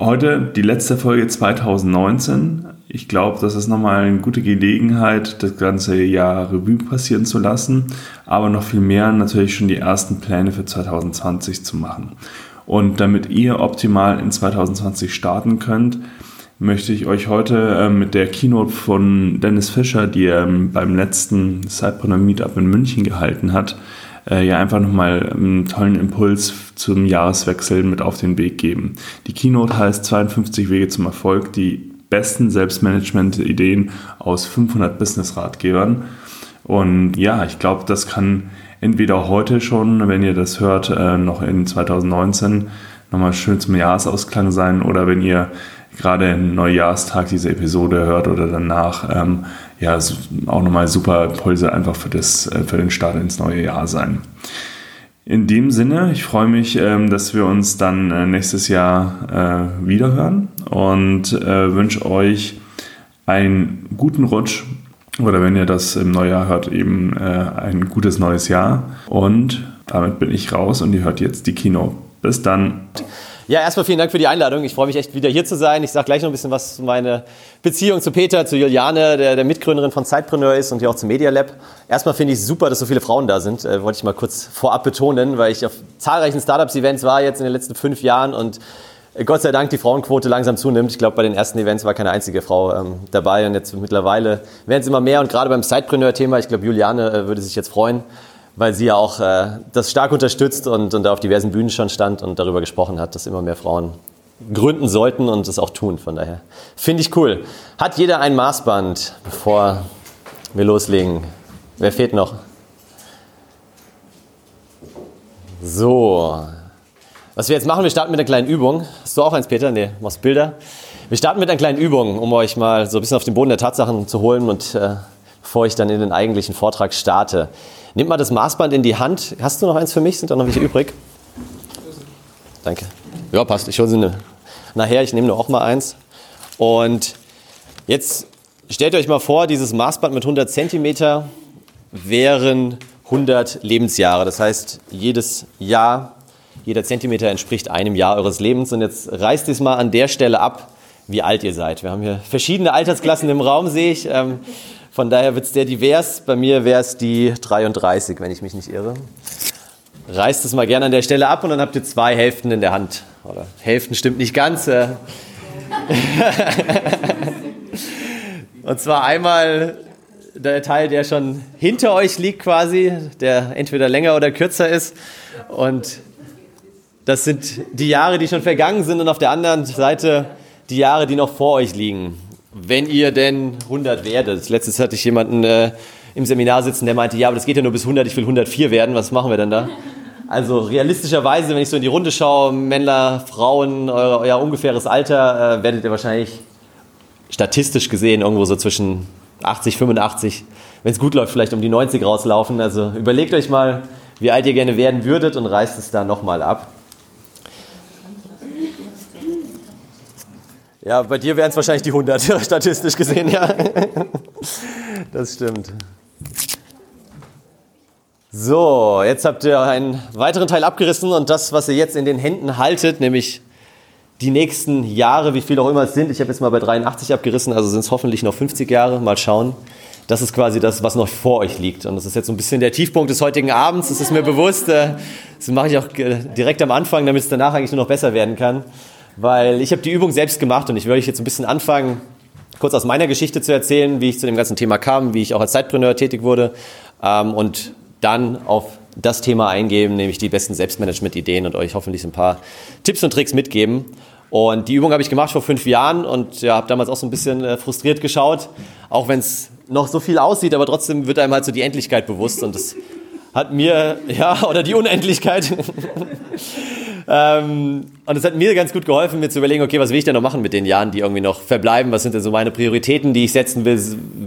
Heute die letzte Folge 2019. Ich glaube, das ist nochmal eine gute Gelegenheit, das ganze Jahr Revue passieren zu lassen, aber noch viel mehr natürlich schon die ersten Pläne für 2020 zu machen. Und damit ihr optimal in 2020 starten könnt, möchte ich euch heute äh, mit der Keynote von Dennis Fischer, die er ähm, beim letzten Sidepreneur Meetup in München gehalten hat, äh, ja einfach nochmal einen tollen Impuls zum Jahreswechsel mit auf den Weg geben. Die Keynote heißt 52 Wege zum Erfolg, die besten Selbstmanagement-Ideen aus 500 Business-Ratgebern. Und ja, ich glaube, das kann entweder heute schon, wenn ihr das hört, äh, noch in 2019 nochmal schön zum Jahresausklang sein oder wenn ihr gerade Neujahrstag diese Episode hört oder danach, ähm, ja, auch nochmal super Impulse einfach für, das, äh, für den Start ins neue Jahr sein. In dem Sinne, ich freue mich, ähm, dass wir uns dann äh, nächstes Jahr äh, wiederhören und wünsche euch einen guten Rutsch oder wenn ihr das im Neujahr hört, eben ein gutes neues Jahr. Und damit bin ich raus und ihr hört jetzt die Kino. Bis dann. Ja, erstmal vielen Dank für die Einladung. Ich freue mich echt wieder hier zu sein. Ich sage gleich noch ein bisschen was zu meiner Beziehung zu Peter, zu Juliane, der, der Mitgründerin von Zeitpreneur ist und hier auch zum Media Lab. Erstmal finde ich super, dass so viele Frauen da sind. Äh, wollte ich mal kurz vorab betonen, weil ich auf zahlreichen Startups-Events war jetzt in den letzten fünf Jahren und Gott sei Dank die Frauenquote langsam zunimmt. Ich glaube, bei den ersten Events war keine einzige Frau ähm, dabei und jetzt mittlerweile werden es immer mehr und gerade beim Zeitpreneur-Thema, ich glaube, Juliane äh, würde sich jetzt freuen, weil sie ja auch äh, das stark unterstützt und, und auf diversen Bühnen schon stand und darüber gesprochen hat, dass immer mehr Frauen gründen sollten und es auch tun. Von daher finde ich cool. Hat jeder ein Maßband, bevor wir loslegen? Wer fehlt noch? So. Was wir jetzt machen, wir starten mit einer kleinen Übung. Hast du auch eins, Peter? Nee, machst Bilder. Wir starten mit einer kleinen Übung, um euch mal so ein bisschen auf den Boden der Tatsachen zu holen und äh, bevor ich dann in den eigentlichen Vortrag starte. Nimm mal das Maßband in die Hand. Hast du noch eins für mich? Sind da noch welche übrig? Danke. Ja, passt. Ich hole sie ne, nachher. Ich nehme nur auch mal eins. Und jetzt stellt euch mal vor, dieses Maßband mit 100 Zentimeter wären 100 Lebensjahre. Das heißt, jedes Jahr, jeder Zentimeter entspricht einem Jahr eures Lebens. Und jetzt reißt es mal an der Stelle ab, wie alt ihr seid. Wir haben hier verschiedene Altersklassen im Raum, sehe ich. Ähm, von daher wird es sehr divers. Bei mir wäre es die 33, wenn ich mich nicht irre. Reißt es mal gerne an der Stelle ab und dann habt ihr zwei Hälften in der Hand. Oder Hälften stimmt nicht ganz. Äh. und zwar einmal der Teil, der schon hinter euch liegt quasi, der entweder länger oder kürzer ist. Und das sind die Jahre, die schon vergangen sind und auf der anderen Seite die Jahre, die noch vor euch liegen wenn ihr denn 100 werdet. Letztes hatte ich jemanden äh, im Seminar sitzen, der meinte, ja, aber das geht ja nur bis 100, ich will 104 werden, was machen wir denn da? Also realistischerweise, wenn ich so in die Runde schaue, Männer, Frauen, euer, euer ungefähres Alter, äh, werdet ihr wahrscheinlich statistisch gesehen irgendwo so zwischen 80, 85, wenn es gut läuft, vielleicht um die 90 rauslaufen. Also überlegt euch mal, wie alt ihr gerne werden würdet und reißt es da nochmal ab. Ja, bei dir wären es wahrscheinlich die 100, statistisch gesehen, ja. Das stimmt. So, jetzt habt ihr einen weiteren Teil abgerissen und das, was ihr jetzt in den Händen haltet, nämlich die nächsten Jahre, wie viel auch immer es sind. Ich habe jetzt mal bei 83 abgerissen, also sind es hoffentlich noch 50 Jahre. Mal schauen. Das ist quasi das, was noch vor euch liegt. Und das ist jetzt so ein bisschen der Tiefpunkt des heutigen Abends. Das ist mir bewusst. Äh, das mache ich auch äh, direkt am Anfang, damit es danach eigentlich nur noch besser werden kann weil ich habe die Übung selbst gemacht und ich würde jetzt ein bisschen anfangen, kurz aus meiner Geschichte zu erzählen, wie ich zu dem ganzen Thema kam, wie ich auch als Zeitpreneur tätig wurde ähm, und dann auf das Thema eingeben, nämlich die besten Selbstmanagement-Ideen und euch hoffentlich ein paar Tipps und Tricks mitgeben. Und die Übung habe ich gemacht vor fünf Jahren und ja, habe damals auch so ein bisschen äh, frustriert geschaut, auch wenn es noch so viel aussieht, aber trotzdem wird einem halt so die Endlichkeit bewusst und das hat mir, ja, oder die Unendlichkeit. ähm, Und es hat mir ganz gut geholfen, mir zu überlegen, okay, was will ich denn noch machen mit den Jahren, die irgendwie noch verbleiben? Was sind denn so meine Prioritäten, die ich setzen will?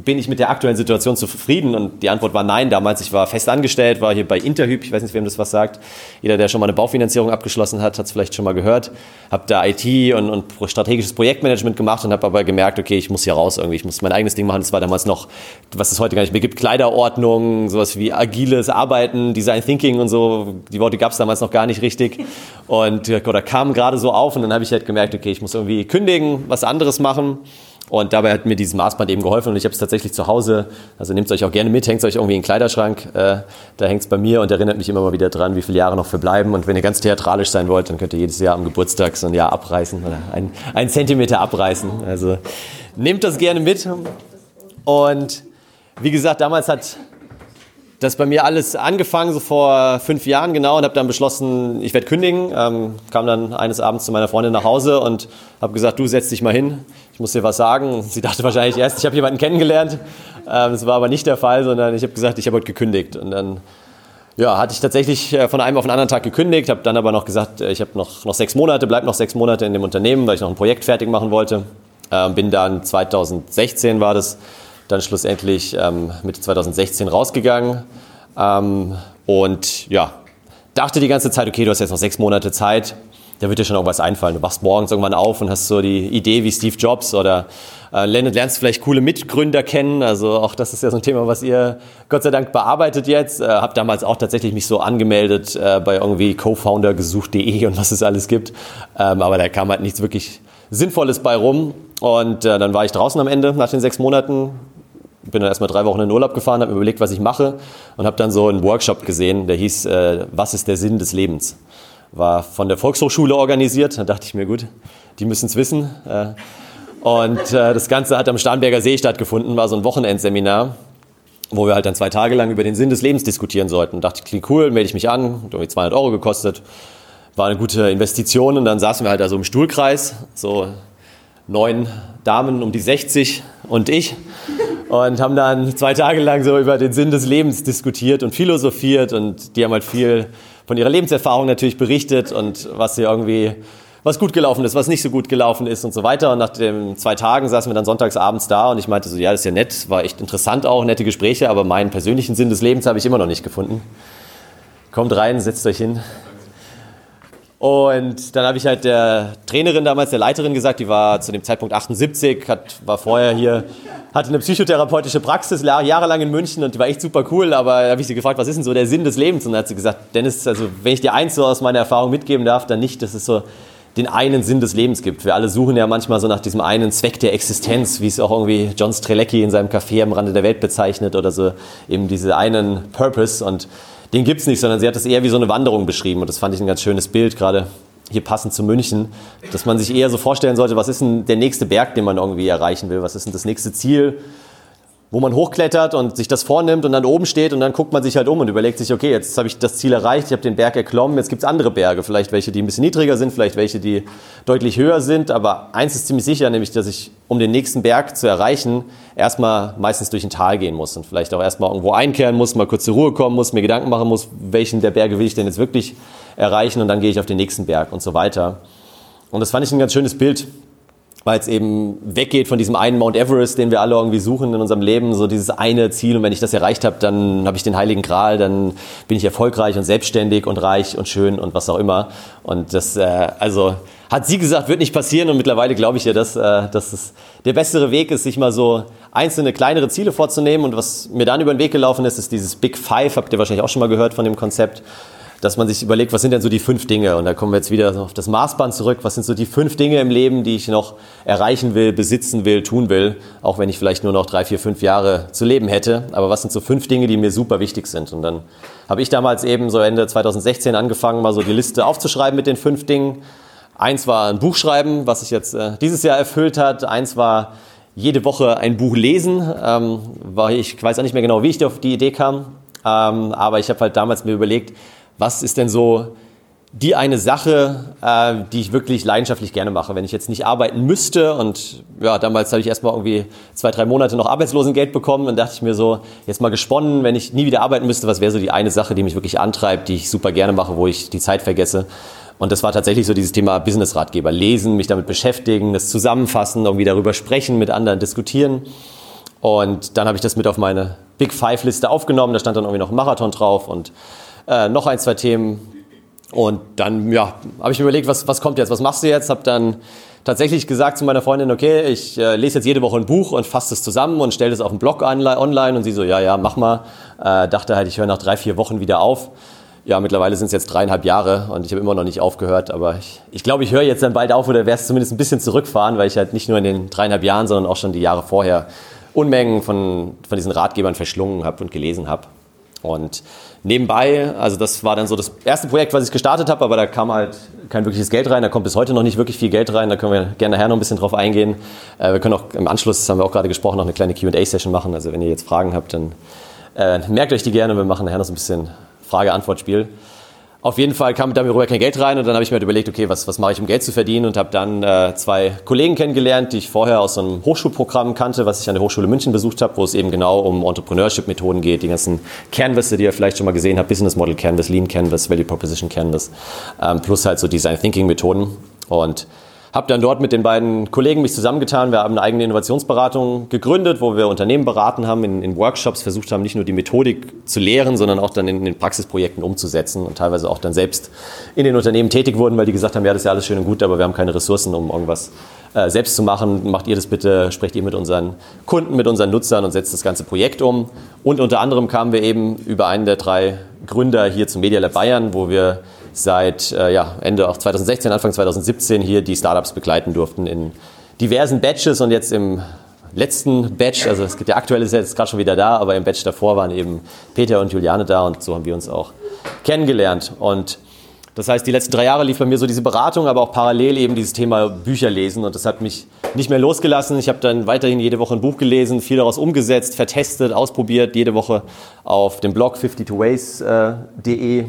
Bin ich mit der aktuellen Situation zufrieden? Und die Antwort war nein. Damals, ich war fest angestellt, war hier bei Interhyp, ich weiß nicht, wem das was sagt. Jeder, der schon mal eine Baufinanzierung abgeschlossen hat, hat es vielleicht schon mal gehört. Habe da IT und, und strategisches Projektmanagement gemacht und habe aber gemerkt, okay, ich muss hier raus irgendwie. Ich muss mein eigenes Ding machen. Das war damals noch, was es heute gar nicht mehr gibt, Kleiderordnung, sowas wie agiles Arbeiten, Design Thinking und so. Die Worte gab es damals noch gar nicht richtig. Und oder kam gerade so auf und dann habe ich halt gemerkt, okay, ich muss irgendwie kündigen, was anderes machen. Und dabei hat mir dieses Maßband eben geholfen und ich habe es tatsächlich zu Hause, also nehmt es euch auch gerne mit, hängt es euch irgendwie in den Kleiderschrank, äh, da hängt es bei mir und erinnert mich immer mal wieder dran, wie viele Jahre noch verbleiben. Und wenn ihr ganz theatralisch sein wollt, dann könnt ihr jedes Jahr am Geburtstag so ein Jahr abreißen oder ein, ein Zentimeter abreißen. Also nehmt das gerne mit. Und wie gesagt, damals hat das bei mir alles angefangen, so vor fünf Jahren genau, und habe dann beschlossen, ich werde kündigen. Ähm, kam dann eines Abends zu meiner Freundin nach Hause und habe gesagt, du setz dich mal hin, ich muss dir was sagen. Sie dachte wahrscheinlich erst, ich habe jemanden kennengelernt. Ähm, das war aber nicht der Fall, sondern ich habe gesagt, ich habe heute gekündigt. Und dann ja, hatte ich tatsächlich äh, von einem auf den anderen Tag gekündigt, habe dann aber noch gesagt, äh, ich habe noch, noch sechs Monate, bleib noch sechs Monate in dem Unternehmen, weil ich noch ein Projekt fertig machen wollte. Ähm, bin dann 2016 war das, dann schlussendlich ähm, Mitte 2016 rausgegangen ähm, und ja, dachte die ganze Zeit, okay, du hast jetzt noch sechs Monate Zeit, da wird dir schon irgendwas einfallen. Du wachst morgens irgendwann auf und hast so die Idee wie Steve Jobs oder äh, lernst vielleicht coole Mitgründer kennen. Also auch das ist ja so ein Thema, was ihr Gott sei Dank bearbeitet jetzt. Äh, hab damals auch tatsächlich mich so angemeldet äh, bei irgendwie co-foundergesucht.de und was es alles gibt. Ähm, aber da kam halt nichts wirklich Sinnvolles bei rum. Und äh, dann war ich draußen am Ende nach den sechs Monaten, bin dann erstmal drei Wochen in den Urlaub gefahren, habe mir überlegt, was ich mache und habe dann so einen Workshop gesehen, der hieß äh, Was ist der Sinn des Lebens? War von der Volkshochschule organisiert, da dachte ich mir, gut, die müssen es wissen. Äh, und äh, das Ganze hat am Starnberger See stattgefunden, war so ein Wochenendseminar, wo wir halt dann zwei Tage lang über den Sinn des Lebens diskutieren sollten. Da dachte ich, klingt cool, melde ich mich an, hat irgendwie 200 Euro gekostet, war eine gute Investition und dann saßen wir halt da so im Stuhlkreis, so neun Damen um die 60 und ich und haben dann zwei Tage lang so über den Sinn des Lebens diskutiert und philosophiert und die haben halt viel von ihrer Lebenserfahrung natürlich berichtet und was sie irgendwie was gut gelaufen ist, was nicht so gut gelaufen ist und so weiter. Und nach den zwei Tagen saßen wir dann sonntags abends da und ich meinte so, ja, das ist ja nett, war echt interessant auch, nette Gespräche, aber meinen persönlichen Sinn des Lebens habe ich immer noch nicht gefunden. Kommt rein, setzt euch hin. Und dann habe ich halt der Trainerin damals, der Leiterin gesagt, die war zu dem Zeitpunkt 78, hat, war vorher hier, hatte eine psychotherapeutische Praxis jahrelang in München und die war echt super cool, aber da habe ich sie gefragt, was ist denn so der Sinn des Lebens? Und dann hat sie gesagt, Dennis, also wenn ich dir eins so aus meiner Erfahrung mitgeben darf, dann nicht, dass es so den einen Sinn des Lebens gibt. Wir alle suchen ja manchmal so nach diesem einen Zweck der Existenz, wie es auch irgendwie John Strelecki in seinem Café am Rande der Welt bezeichnet oder so eben diese einen Purpose und den gibt es nicht, sondern sie hat es eher wie so eine Wanderung beschrieben und das fand ich ein ganz schönes Bild, gerade hier passend zu München, dass man sich eher so vorstellen sollte, was ist denn der nächste Berg, den man irgendwie erreichen will, was ist denn das nächste Ziel, wo man hochklettert und sich das vornimmt und dann oben steht und dann guckt man sich halt um und überlegt sich, okay, jetzt habe ich das Ziel erreicht, ich habe den Berg erklommen, jetzt gibt es andere Berge, vielleicht welche, die ein bisschen niedriger sind, vielleicht welche, die deutlich höher sind, aber eins ist ziemlich sicher, nämlich, dass ich, um den nächsten Berg zu erreichen, erstmal meistens durch ein Tal gehen muss und vielleicht auch erstmal irgendwo einkehren muss, mal kurz zur Ruhe kommen muss, mir Gedanken machen muss, welchen der Berge will ich denn jetzt wirklich erreichen und dann gehe ich auf den nächsten Berg und so weiter. Und das fand ich ein ganz schönes Bild, weil es eben weggeht von diesem einen Mount Everest, den wir alle irgendwie suchen in unserem Leben, so dieses eine Ziel. Und wenn ich das erreicht habe, dann habe ich den Heiligen Gral, dann bin ich erfolgreich und selbstständig und reich und schön und was auch immer. Und das, äh, also hat sie gesagt, wird nicht passieren. Und mittlerweile glaube ich ihr, dass, äh, dass es der bessere Weg ist, sich mal so einzelne kleinere Ziele vorzunehmen. Und was mir dann über den Weg gelaufen ist, ist dieses Big Five. Habt ihr wahrscheinlich auch schon mal gehört von dem Konzept dass man sich überlegt, was sind denn so die fünf Dinge? Und da kommen wir jetzt wieder auf das Maßband zurück. Was sind so die fünf Dinge im Leben, die ich noch erreichen will, besitzen will, tun will, auch wenn ich vielleicht nur noch drei, vier, fünf Jahre zu leben hätte. Aber was sind so fünf Dinge, die mir super wichtig sind? Und dann habe ich damals eben so Ende 2016 angefangen, mal so die Liste aufzuschreiben mit den fünf Dingen. Eins war ein Buch schreiben, was sich jetzt äh, dieses Jahr erfüllt hat. Eins war jede Woche ein Buch lesen. Ähm, war, ich weiß auch nicht mehr genau, wie ich auf die Idee kam. Ähm, aber ich habe halt damals mir überlegt, was ist denn so die eine Sache, äh, die ich wirklich leidenschaftlich gerne mache, wenn ich jetzt nicht arbeiten müsste. Und ja, damals habe ich erstmal irgendwie zwei, drei Monate noch Arbeitslosengeld bekommen und dachte ich mir so, jetzt mal gesponnen, wenn ich nie wieder arbeiten müsste, was wäre so die eine Sache, die mich wirklich antreibt, die ich super gerne mache, wo ich die Zeit vergesse. Und das war tatsächlich so dieses Thema Business-Ratgeber. Lesen, mich damit beschäftigen, das zusammenfassen, irgendwie darüber sprechen, mit anderen diskutieren. Und dann habe ich das mit auf meine Big Five-Liste aufgenommen. Da stand dann irgendwie noch ein Marathon drauf und äh, noch ein, zwei Themen. Und dann ja, habe ich mir überlegt, was, was kommt jetzt, was machst du jetzt? Habe dann tatsächlich gesagt zu meiner Freundin, okay, ich äh, lese jetzt jede Woche ein Buch und fasse es zusammen und stelle es auf den Blog online. Und sie so, ja, ja, mach mal. Äh, dachte halt, ich höre nach drei, vier Wochen wieder auf. Ja, mittlerweile sind es jetzt dreieinhalb Jahre und ich habe immer noch nicht aufgehört. Aber ich, ich glaube, ich höre jetzt dann bald auf oder werde es zumindest ein bisschen zurückfahren, weil ich halt nicht nur in den dreieinhalb Jahren, sondern auch schon die Jahre vorher Unmengen von, von diesen Ratgebern verschlungen habe und gelesen habe. Und nebenbei, also das war dann so das erste Projekt, was ich gestartet habe, aber da kam halt kein wirkliches Geld rein, da kommt bis heute noch nicht wirklich viel Geld rein, da können wir gerne nachher noch ein bisschen drauf eingehen. Äh, wir können auch im Anschluss, das haben wir auch gerade gesprochen, noch eine kleine Q&A-Session machen, also wenn ihr jetzt Fragen habt, dann äh, merkt euch die gerne, wir machen nachher noch so ein bisschen Frage-Antwort-Spiel. Auf jeden Fall kam da mir rüber kein Geld rein und dann habe ich mir halt überlegt, okay, was, was mache ich, um Geld zu verdienen? Und habe dann äh, zwei Kollegen kennengelernt, die ich vorher aus so einem Hochschulprogramm kannte, was ich an der Hochschule München besucht habe, wo es eben genau um Entrepreneurship-Methoden geht, die ganzen Canvas, die ihr vielleicht schon mal gesehen habt, Business Model Canvas, Lean Canvas, Value Proposition Canvas, ähm, plus halt so Design Thinking Methoden. Und habe dann dort mit den beiden Kollegen mich zusammengetan. Wir haben eine eigene Innovationsberatung gegründet, wo wir Unternehmen beraten haben, in, in, Workshops versucht haben, nicht nur die Methodik zu lehren, sondern auch dann in, in den Praxisprojekten umzusetzen und teilweise auch dann selbst in den Unternehmen tätig wurden, weil die gesagt haben, ja, das ist ja alles schön und gut, aber wir haben keine Ressourcen, um irgendwas äh, selbst zu machen. Macht ihr das bitte, sprecht ihr mit unseren Kunden, mit unseren Nutzern und setzt das ganze Projekt um. Und unter anderem kamen wir eben über einen der drei Gründer hier zum Media Lab Bayern, wo wir seit äh, ja, Ende auch 2016, Anfang 2017 hier die Startups begleiten durften in diversen Batches und jetzt im letzten Batch, also es gibt ja aktuell ist jetzt gerade schon wieder da, aber im Batch davor waren eben Peter und Juliane da und so haben wir uns auch kennengelernt. Und das heißt, die letzten drei Jahre lief bei mir so diese Beratung, aber auch parallel eben dieses Thema Bücher lesen und das hat mich nicht mehr losgelassen. Ich habe dann weiterhin jede Woche ein Buch gelesen, viel daraus umgesetzt, vertestet, ausprobiert, jede Woche auf dem Blog 52ways.de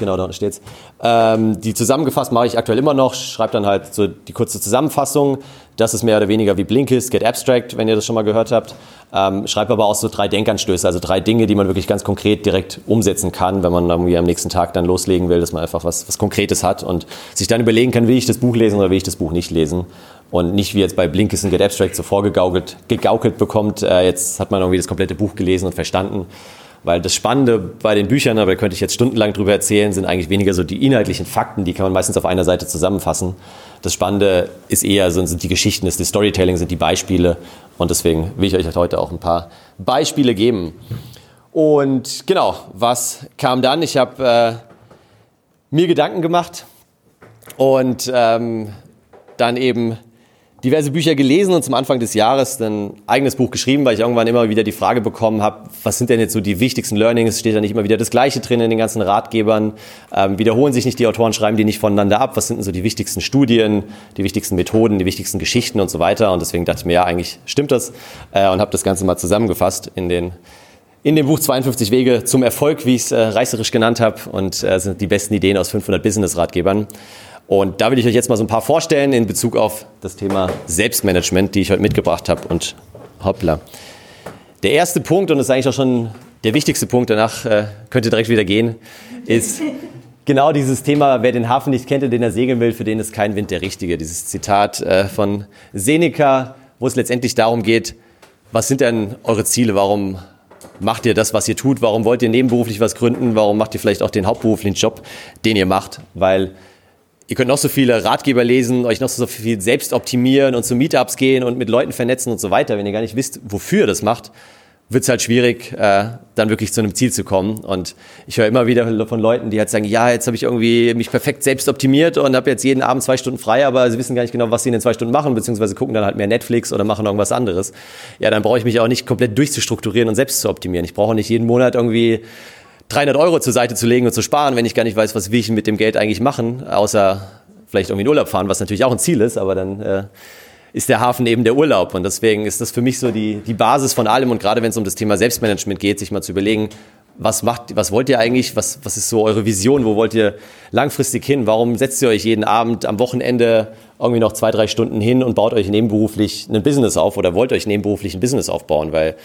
Genau, da steht's. Ähm, die zusammengefasst mache ich aktuell immer noch, schreibe dann halt so die kurze Zusammenfassung. Das ist mehr oder weniger wie Blinkist, Get Abstract, wenn ihr das schon mal gehört habt. Ähm, schreibe aber auch so drei Denkanstöße, also drei Dinge, die man wirklich ganz konkret direkt umsetzen kann, wenn man irgendwie am nächsten Tag dann loslegen will, dass man einfach was, was Konkretes hat und sich dann überlegen kann, will ich das Buch lesen oder will ich das Buch nicht lesen. Und nicht wie jetzt bei Blinkist und Get Abstract so vorgegaukelt gegaukelt bekommt, äh, jetzt hat man irgendwie das komplette Buch gelesen und verstanden weil das Spannende bei den Büchern, aber da könnte ich jetzt stundenlang drüber erzählen, sind eigentlich weniger so die inhaltlichen Fakten, die kann man meistens auf einer Seite zusammenfassen. Das Spannende ist eher, sind die Geschichten, ist die Storytelling, sind die Beispiele. Und deswegen will ich euch heute auch ein paar Beispiele geben. Und genau, was kam dann? Ich habe äh, mir Gedanken gemacht und ähm, dann eben diverse Bücher gelesen und zum Anfang des Jahres ein eigenes Buch geschrieben, weil ich irgendwann immer wieder die Frage bekommen habe, was sind denn jetzt so die wichtigsten Learnings? Steht ja nicht immer wieder das Gleiche drin in den ganzen Ratgebern. Ähm, wiederholen sich nicht die Autoren, schreiben die nicht voneinander ab? Was sind denn so die wichtigsten Studien, die wichtigsten Methoden, die wichtigsten Geschichten und so weiter? Und deswegen dachte ich mir, ja, eigentlich stimmt das äh, und habe das Ganze mal zusammengefasst in den in dem Buch 52 Wege zum Erfolg, wie ich es äh, reißerisch genannt habe, und äh, sind die besten Ideen aus 500 Business-Ratgebern. Und da will ich euch jetzt mal so ein paar vorstellen in Bezug auf das Thema Selbstmanagement, die ich heute mitgebracht habe. Und hoppla. Der erste Punkt, und das ist eigentlich auch schon der wichtigste Punkt, danach äh, könnt ihr direkt wieder gehen, ist genau dieses Thema, wer den Hafen nicht kennt und den er segeln will, für den ist kein Wind der Richtige. Dieses Zitat äh, von Seneca, wo es letztendlich darum geht, was sind denn eure Ziele? Warum macht ihr das, was ihr tut? Warum wollt ihr nebenberuflich was gründen? Warum macht ihr vielleicht auch den hauptberuflichen Job, den ihr macht? Weil Ihr könnt noch so viele Ratgeber lesen, euch noch so viel selbst optimieren und zu Meetups gehen und mit Leuten vernetzen und so weiter. Wenn ihr gar nicht wisst, wofür ihr das macht, wird es halt schwierig, äh, dann wirklich zu einem Ziel zu kommen. Und ich höre immer wieder von Leuten, die halt sagen, ja, jetzt habe ich irgendwie mich perfekt selbst optimiert und habe jetzt jeden Abend zwei Stunden frei, aber sie wissen gar nicht genau, was sie in den zwei Stunden machen, beziehungsweise gucken dann halt mehr Netflix oder machen irgendwas anderes. Ja, dann brauche ich mich auch nicht komplett durchzustrukturieren und selbst zu optimieren. Ich brauche nicht jeden Monat irgendwie 300 Euro zur Seite zu legen und zu sparen, wenn ich gar nicht weiß, was will ich mit dem Geld eigentlich machen, außer vielleicht irgendwie in Urlaub fahren, was natürlich auch ein Ziel ist, aber dann äh, ist der Hafen eben der Urlaub. Und deswegen ist das für mich so die, die Basis von allem. Und gerade wenn es um das Thema Selbstmanagement geht, sich mal zu überlegen, was macht, was wollt ihr eigentlich? Was, was ist so eure Vision? Wo wollt ihr langfristig hin? Warum setzt ihr euch jeden Abend am Wochenende irgendwie noch zwei, drei Stunden hin und baut euch nebenberuflich ein Business auf oder wollt euch nebenberuflich ein Business aufbauen? Weil,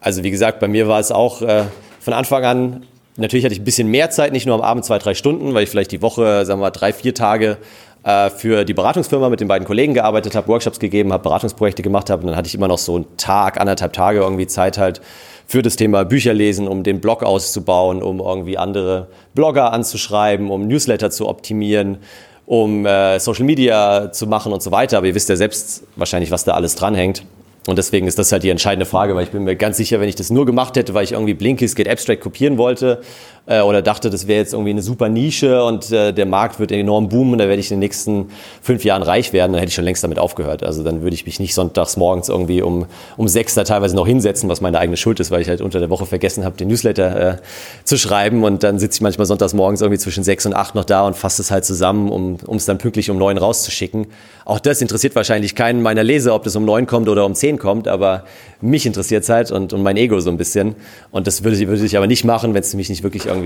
also wie gesagt, bei mir war es auch äh, von Anfang an natürlich hatte ich ein bisschen mehr Zeit, nicht nur am Abend zwei, drei Stunden, weil ich vielleicht die Woche, sagen wir mal, drei, vier Tage äh, für die Beratungsfirma mit den beiden Kollegen gearbeitet habe, Workshops gegeben habe, Beratungsprojekte gemacht habe und dann hatte ich immer noch so einen Tag, anderthalb Tage irgendwie Zeit halt für das Thema Bücher lesen, um den Blog auszubauen, um irgendwie andere Blogger anzuschreiben, um Newsletter zu optimieren, um äh, Social Media zu machen und so weiter. Aber ihr wisst ja selbst wahrscheinlich, was da alles dranhängt. Und deswegen ist das halt die entscheidende Frage, weil ich bin mir ganz sicher, wenn ich das nur gemacht hätte, weil ich irgendwie Blinkist Get Abstract kopieren wollte äh, oder dachte, das wäre jetzt irgendwie eine super Nische und äh, der Markt wird enorm boomen und da werde ich in den nächsten fünf Jahren reich werden, dann hätte ich schon längst damit aufgehört. Also dann würde ich mich nicht sonntags morgens irgendwie um, um sechs da teilweise noch hinsetzen, was meine eigene Schuld ist, weil ich halt unter der Woche vergessen habe, den Newsletter äh, zu schreiben und dann sitze ich manchmal sonntags morgens irgendwie zwischen sechs und acht noch da und fasse es halt zusammen, um es dann pünktlich um neun rauszuschicken. Auch das interessiert wahrscheinlich keinen meiner Leser, ob das um neun kommt oder um zehn kommt, aber mich interessiert es halt und, und mein Ego so ein bisschen. Und das würde, würde ich aber nicht machen, wenn es mich nicht wirklich irgendwie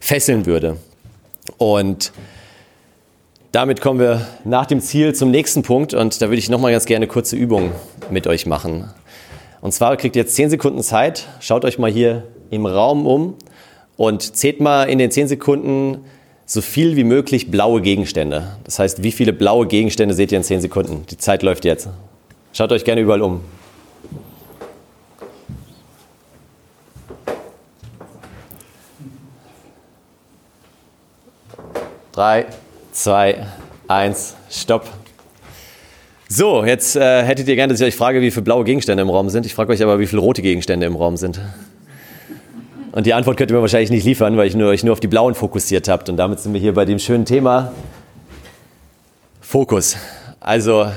fesseln würde. Und damit kommen wir nach dem Ziel zum nächsten Punkt und da würde ich nochmal ganz gerne kurze Übung mit euch machen. Und zwar kriegt ihr jetzt 10 Sekunden Zeit, schaut euch mal hier im Raum um und zählt mal in den 10 Sekunden so viel wie möglich blaue Gegenstände. Das heißt, wie viele blaue Gegenstände seht ihr in 10 Sekunden? Die Zeit läuft jetzt. Schaut euch gerne überall um. Drei, zwei, eins, stopp. So, jetzt äh, hättet ihr gerne, dass ich euch frage, wie viele blaue Gegenstände im Raum sind. Ich frage euch aber, wie viele rote Gegenstände im Raum sind. Und die Antwort könnt ihr mir wahrscheinlich nicht liefern, weil ich nur, euch nur auf die blauen fokussiert habt. Und damit sind wir hier bei dem schönen Thema Fokus. Also